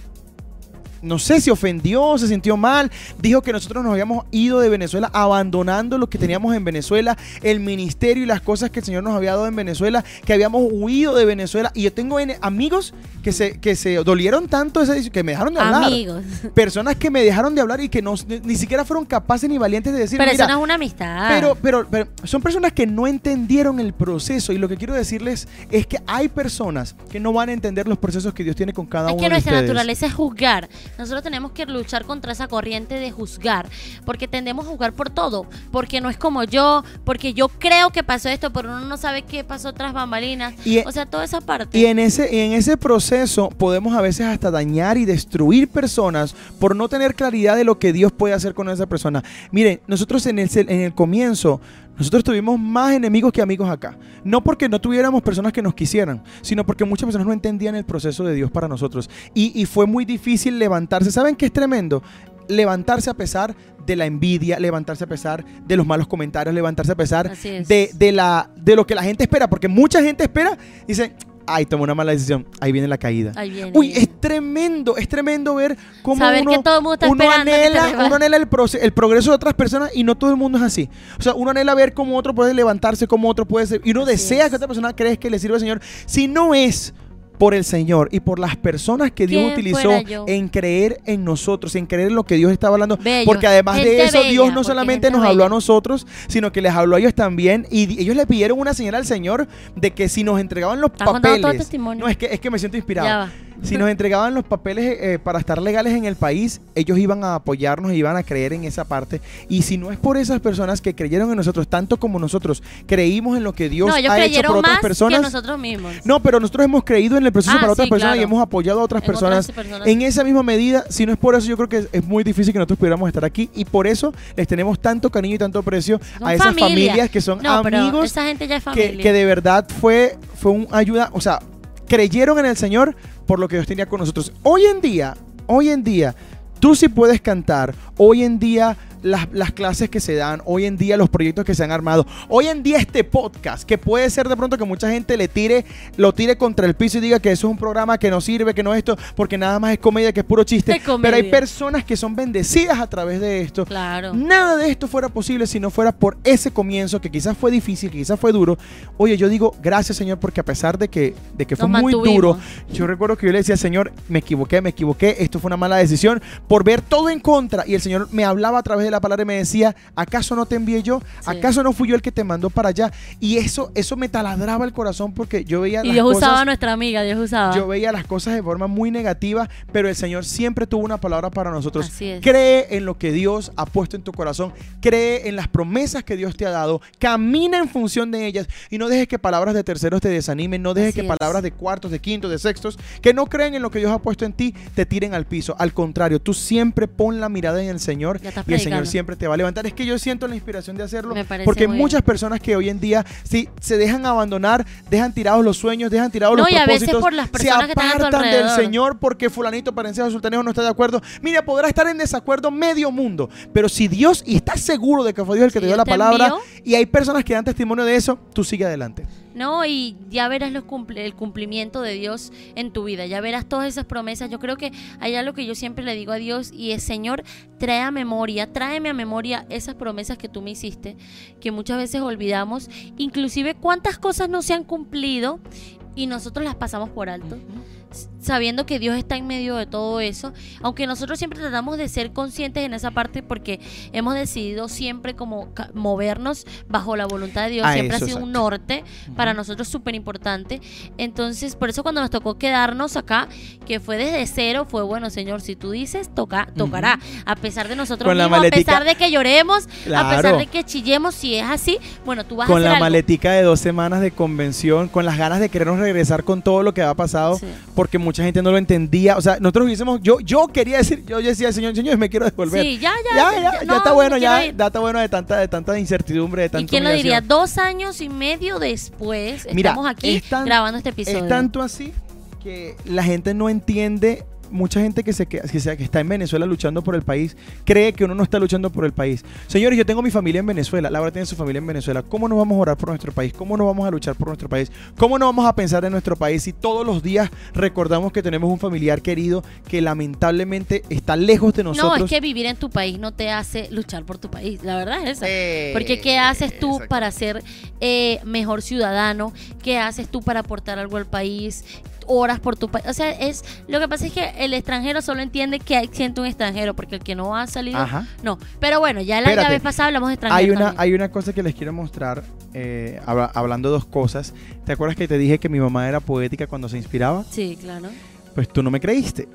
no sé si ofendió, se sintió mal, dijo que nosotros nos habíamos ido de Venezuela abandonando lo que teníamos en Venezuela, el ministerio y las cosas que el Señor nos había dado en Venezuela, que habíamos huido de Venezuela. Y yo tengo amigos que se, que se dolieron tanto, que me dejaron de hablar. Amigos. Personas que me dejaron de hablar y que no, ni, siquiera fueron capaces ni valientes de decir, Pero "Mira, eso no es una amistad. pero, pero, pero son personas que no entendieron el proceso y lo que quiero decirles es que hay personas que no van a entender los procesos que Dios tiene con cada Es uno que de nuestra ustedes. naturaleza es juzgar. Nosotros tenemos que luchar contra esa corriente de juzgar, porque tendemos a juzgar por todo, porque no es como yo, porque yo creo que pasó esto, pero uno no sabe qué pasó tras bambalinas. Y- o sea, toda esa parte. Y en ese, en ese proceso podemos a veces hasta dañar y destruir personas por no tener claridad de lo que Dios puede hacer con esa persona. Miren, nosotros en el, en el comienzo, nosotros tuvimos más enemigos que amigos acá. No porque no tuviéramos personas que nos quisieran, sino porque muchas personas no entendían el proceso de Dios para nosotros. Y, y fue muy difícil levantarse. ¿Saben qué es tremendo? Levantarse a pesar de la envidia, levantarse a pesar de los malos comentarios, levantarse a pesar de, de la, de lo que la gente espera. Porque mucha gente espera y dice, ay, tomé una mala decisión, ahí viene la caída. Ahí viene. Uy, es tremendo, es tremendo ver cómo Saber uno, que todo el mundo está uno anhela, uno anhela el, el progreso de otras personas y no todo el mundo es así. O sea, uno anhela ver cómo otro puede levantarse, cómo otro puede ser, y uno Así desea es. que otra persona crees que le sirve al Señor. Si no es por el Señor y por las personas que Dios ¿Quién utilizó en creer en nosotros, en creer en lo que Dios estaba hablando. Bello. Porque además de eso, bella, Dios no solamente nos habló a nosotros, sino que les habló a ellos también. Y ellos le pidieron una señal al Señor de que si nos entregaban los Estás papeles. No, es que, es que me siento inspirado. Si nos entregaban los papeles eh, para estar legales en el país, ellos iban a apoyarnos, iban a creer en esa parte. Y si no es por esas personas que creyeron en nosotros, tanto como nosotros creímos en lo que Dios no, ellos ha hecho por otras más personas. que nosotros mismos. No, pero nosotros hemos creído en el proceso Ah, para otras sí, personas y claro. hemos apoyado a otras En personas. otras personas. En esa misma medida, si no es por eso, yo creo que es, muy difícil que nosotros pudiéramos estar aquí. Y por eso les tenemos tanto cariño y tanto aprecio Son a esas familia. familias que son no, amigos esa gente ya es familia. que, que de verdad fue, fue un ayuda, o sea, creyeron en el Señor por lo que Dios tenía con nosotros. Hoy en día, hoy en día, tú sí puedes cantar, hoy en día las, las clases que se dan, hoy en día los proyectos que se han armado, hoy en día este podcast, que puede ser de pronto que mucha gente le tire, lo tire contra el piso y diga que eso es un programa que no sirve, que no es esto, porque nada más es comedia, que es puro chiste. Pero hay personas que son bendecidas a través de esto. Claro. Nada de esto fuera posible si no fuera por ese comienzo que quizás fue difícil, que quizás fue duro. Oye, yo digo gracias Señor porque a pesar de que, de que fue Nos muy mantuvimos. duro, yo recuerdo que yo le decía Señor, me equivoqué, me equivoqué, esto fue una mala decisión por ver todo en contra. Y el Señor me hablaba a través de la palabra y me decía, ¿acaso no te envié yo? Sí. ¿Acaso no fui yo el que te mandó para allá? Y eso, eso me taladraba el corazón porque yo veía Y las Dios cosas... usaba a nuestra amiga, Dios usaba. Yo veía las cosas de forma muy negativa, pero el Señor siempre tuvo una palabra para nosotros. Así es. Cree en lo que Dios ha puesto en tu corazón, cree en las promesas que Dios te ha dado, camina en función de ellas y no dejes que palabras de terceros te desanimen, no dejes Así que es. palabras de cuartos, de quintos, de sextos, que no creen en lo que Dios ha puesto en ti, te tiren al piso. Al contrario, tú siempre pon la mirada en el Señor y el Señor predicando. siempre te va a levantar. Es que yo siento la inspiración de hacerlo porque muchas personas que hoy en día sí, se dejan abandonar, dejan tirados los sueños, dejan tirados No, los y a veces propósitos, por las personas se que apartan del. Señor porque fulanito parencero sultaneo no está de acuerdo. Mira, podrá estar en desacuerdo medio mundo, pero si Dios y estás seguro de que fue Dios el que Si te dio la palabra y hay personas que dan testimonio de eso, tú sigue adelante. No, y ya verás los cumple- el cumplimiento de Dios en tu vida, ya verás todas esas promesas. Yo creo que hay algo que yo siempre le digo a Dios y es, Señor, trae a memoria, tráeme a memoria esas promesas que tú me hiciste, que muchas veces olvidamos, inclusive cuántas cosas no se han cumplido y nosotros las pasamos por alto. Sabiendo que Dios está en medio de todo eso, aunque nosotros siempre tratamos de ser conscientes en esa parte porque hemos decidido siempre como movernos bajo la voluntad de Dios, A siempre ha sido un norte para nosotros súper importante. Entonces, por eso cuando nos tocó quedarnos acá, que fue desde cero, fue bueno, Señor, si tú dices, toca, tocará, a pesar de nosotros Con mismos, a pesar de que lloremos, a pesar de que chillemos, si es así, bueno, tú vas a Con hacer la algo. maletica de dos semanas de convención, con las ganas de querernos regresar con todo lo que ha pasado, Sí. porque mucha gente no lo entendía. O sea, nosotros hubiésemos, yo, yo quería decir, yo decía, Señor, Señor, me quiero devolver. Sí, ya, ya, ya, ya, ya, no, está bueno, ya, ir. ya está bueno de tanta, de tanta incertidumbre, de tanta ¿Y quién lo diría? Dos años y medio después Mira, estamos aquí es tan- grabando este episodio. Es tanto así que la gente no entiende. Mucha gente que, se, que, que sea- que está en Venezuela luchando por el país cree que uno no está luchando por el país. Señores, yo tengo mi familia en Venezuela, Laura tiene su familia en Venezuela. ¿Cómo no vamos a orar por nuestro país? ¿Cómo no vamos a luchar por nuestro país? ¿Cómo no vamos a pensar en nuestro país si todos los días recordamos que tenemos un familiar querido que lamentablemente está lejos de nosotros? No, es que vivir en tu país no te hace luchar por tu país. La verdad es esa. Eh, Porque ¿qué haces tú exacto. para ser eh, mejor ciudadano? ¿Qué haces tú para aportar algo al país? Horas por tu país. O sea, es lo que pasa es que el extranjero solo entiende que hay- siente un extranjero, porque el que no ha salido, Ajá. no. Pero bueno, ya la, vez pasada hablamos de Hay extranjeros. una, también. hay una cosa que les quiero mostrar, eh, habla- hablando de dos cosas. ¿Te acuerdas que te dije que mi mamá era poética cuando se inspiraba? Sí, claro. Pues tú no me creíste.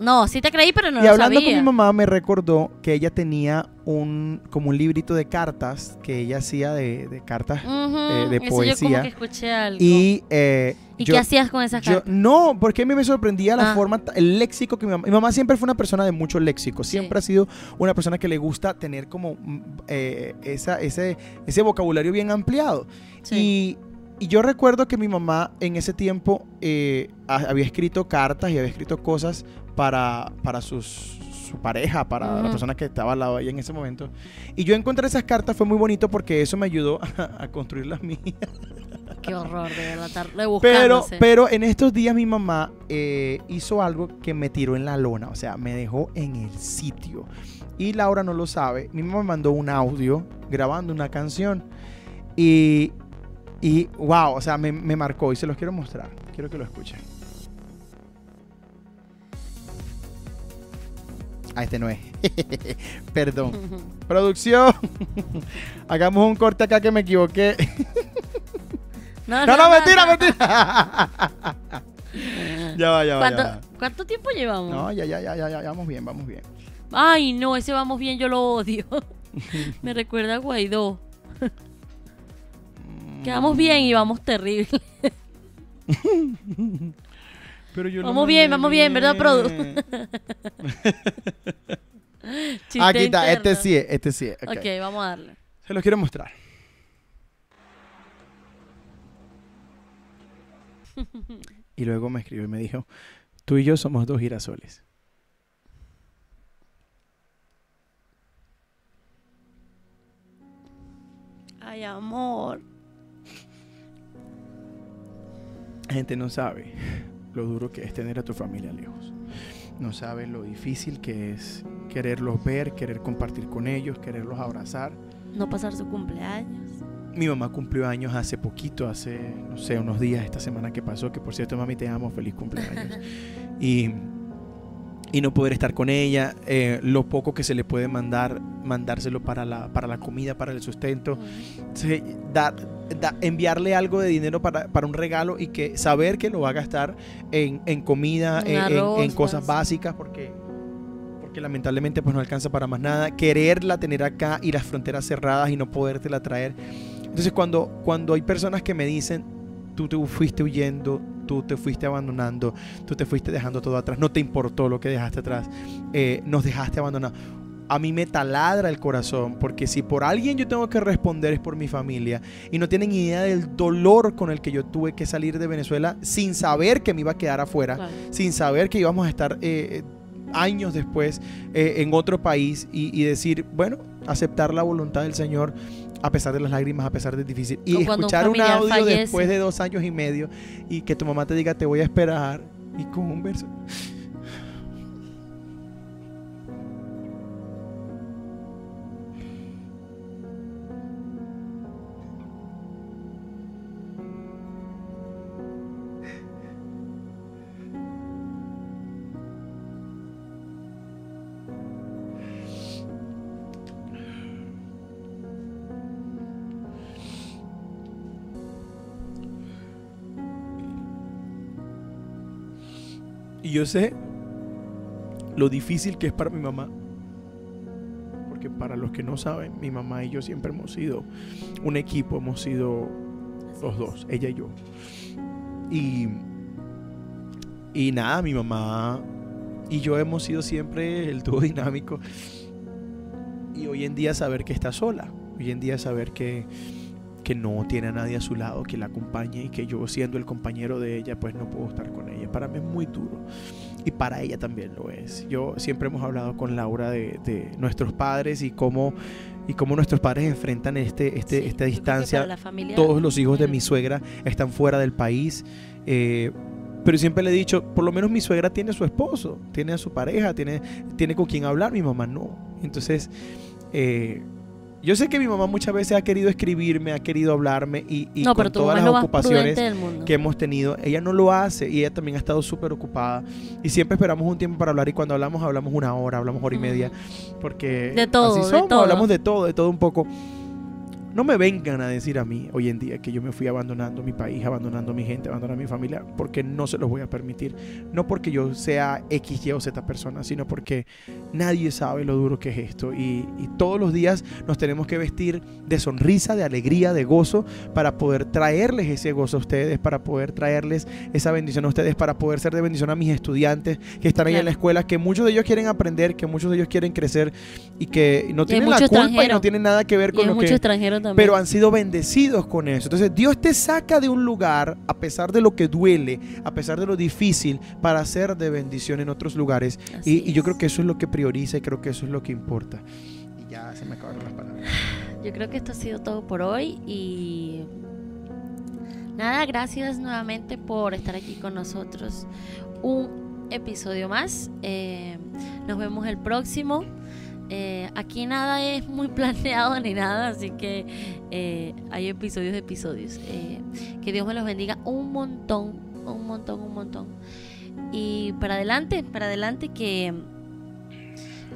No, sí te creí, pero no y lo hablando sabía. con mi mamá me recordó que ella tenía un como un librito de cartas que ella hacía de, de cartas Ujú, eh, de eso yo como poesía. que escuché algo. y eh, ¿Y yo- qué hacías con esas yo- cartas? no, porque a mí me sorprendía la Ah. forma, el léxico que mi mamá, mi mamá siempre fue una persona de mucho léxico, Sí. siempre ha sido una persona que le gusta tener como mm, eh, esa, ese, ese vocabulario bien ampliado. Sí. Y, y yo recuerdo que mi mamá en ese tiempo eh, ha- había escrito cartas y había escrito cosas para, para sus, su pareja, para la Ujú. persona que estaba al lado de ella en ese momento. Y yo encontré esas cartas, fue muy bonito porque eso me ayudó a, construir las mías. Qué horror, de verdad, Pero, pero en estos días mi mamá eh, hizo algo que me tiró en la lona, o sea, me dejó en el sitio. Y Laura no lo sabe. Mi mamá me mandó un audio grabando una canción. Y, y wow, o sea, me, me marcó y se los quiero mostrar. Quiero que lo escuchen. Ah, este no es. Perdón. Producción. Hagamos un corte acá que me equivoqué. No, No, no, mentira, mentira. ya va, ya va, ya ¿Cuánto, va. cuánto tiempo llevamos? No, ya, ya, ya, ya, ya, vamos bien, vamos bien. Ay, no, ese vamos bien, yo lo odio. Me recuerda a Guaidó. Quedamos bien y vamos terrible. Pero yo lo Vamos bien, vamos bien, ¿verdad, Produ? Chiste Aquí está, este sí es, este sí es. ok. Ok, vamos a darle. Se los quiero mostrar. y luego me escribió y me dijo, tú y yo somos dos girasoles. amor. La gente no sabe lo duro que es tener a tu familia lejos. No sabe lo difícil que es quererlos ver, querer compartir con ellos, quererlos abrazar. No pasar su cumpleaños. Mi mamá cumplió años hace poquito, hace, no sé, unos días, esta semana que pasó, que por cierto, mami, te amo, feliz cumpleaños. y, y no poder estar con ella, eh, lo poco que se le puede mandar, mandárselo para la, para la comida, para el sustento, se- da- enviarle algo de dinero para, para un regalo y que saber que lo va a gastar en, en comida, En en, en- arroz, en cosas pues. básicas, porque, porque lamentablemente pues no alcanza para más nada. Quererla tener acá y las fronteras cerradas y no podértela traer. Entonces cuando, cuando hay personas que me dicen, tú te fuiste huyendo, tú te fuiste abandonando, tú te fuiste dejando todo atrás, no te importó lo que dejaste atrás, eh, nos dejaste abandonar. A mí me taladra el corazón porque si por alguien yo tengo que responder es por mi familia y no tienen idea del dolor con el que yo tuve que salir de Venezuela sin saber que me iba a quedar afuera, Claro. sin saber que íbamos a estar eh, años después eh, en otro país y, y decir, bueno, aceptar la voluntad del Señor a pesar de las lágrimas, a pesar de difícil. Y O cuando un escuchar un, audio fallece. después de dos años y medio y que tu mamá te diga, te voy a esperar y con un verso. Y yo sé lo difícil que es para mi mamá. Porque para los que no saben, mi mamá y yo siempre hemos sido un equipo, hemos sido los dos, ella y yo. Y, y nada, mi mamá y yo hemos sido siempre el dúo dinámico. Y hoy en día saber que está sola, hoy en día saber que, que no tiene a nadie a su lado que la acompañe y que yo siendo el compañero de ella pues no puedo estar con ella. Para mí es muy duro y para ella también lo es. Yo siempre hemos hablado con Laura de, de nuestros padres y cómo, y cómo nuestros padres enfrentan este, este, Sí, esta distancia. la familia- Todos los hijos de mi suegra están fuera del país. eh, pero siempre le he dicho, por lo menos mi suegra tiene a su esposo, tiene a su pareja, tiene, tiene con quien hablar, mi mamá no. Entonces, eh, yo sé que mi mamá muchas veces ha querido escribirme, ha querido hablarme y, y no, con todas las ocupaciones que hemos tenido, ella no lo hace y ella también ha estado súper ocupada y siempre esperamos un tiempo para hablar y cuando hablamos hablamos una hora, hablamos hora y media porque De todo, así de somos, todo. hablamos de todo, de todo un poco. No me vengan a decir a mí hoy en día que yo me fui abandonando mi país, abandonando mi gente, abandonando mi familia, porque no se los voy a permitir. No porque yo sea X, Y o Z persona, sino porque nadie sabe lo duro que es esto. Y, y todos los días nos tenemos que vestir de sonrisa, de alegría, de gozo, para poder traerles ese gozo a ustedes, para poder traerles esa bendición a ustedes, para poder ser de bendición a mis estudiantes que están ahí en la escuela, que muchos de ellos quieren aprender, que muchos de ellos quieren crecer y que no tienen la culpa y no tienen nada que ver Y con hay lo mucho que extranjero también. pero han sido bendecidos con eso. Entonces Dios te saca de un lugar, a pesar de lo que duele, a pesar de lo difícil, para hacer de bendición en otros lugares. Y, y yo creo que eso es lo que prioriza y creo que eso es lo que importa. Y ya se me acabaron las palabras. Yo creo que esto ha sido todo por hoy y nada, gracias nuevamente por estar aquí con nosotros. Un episodio más. Eh, nos vemos el próximo. Eh, aquí nada es muy planeado ni nada, así que eh, hay episodios de episodios. Eh, que Dios me los bendiga un montón, un montón, un montón. Y para adelante, para adelante que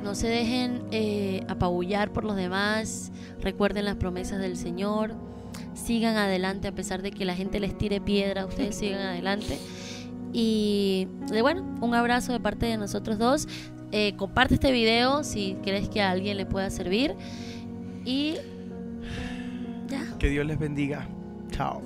no se dejen eh, apabullar por los demás. Recuerden las promesas del Señor. Sigan adelante a pesar de que la gente les tire piedra. Ustedes sigan adelante. Y bueno, un abrazo de parte de nosotros dos. Eh, comparte este video si crees que a alguien le pueda servir. Y ya. Que Dios les bendiga. Chao.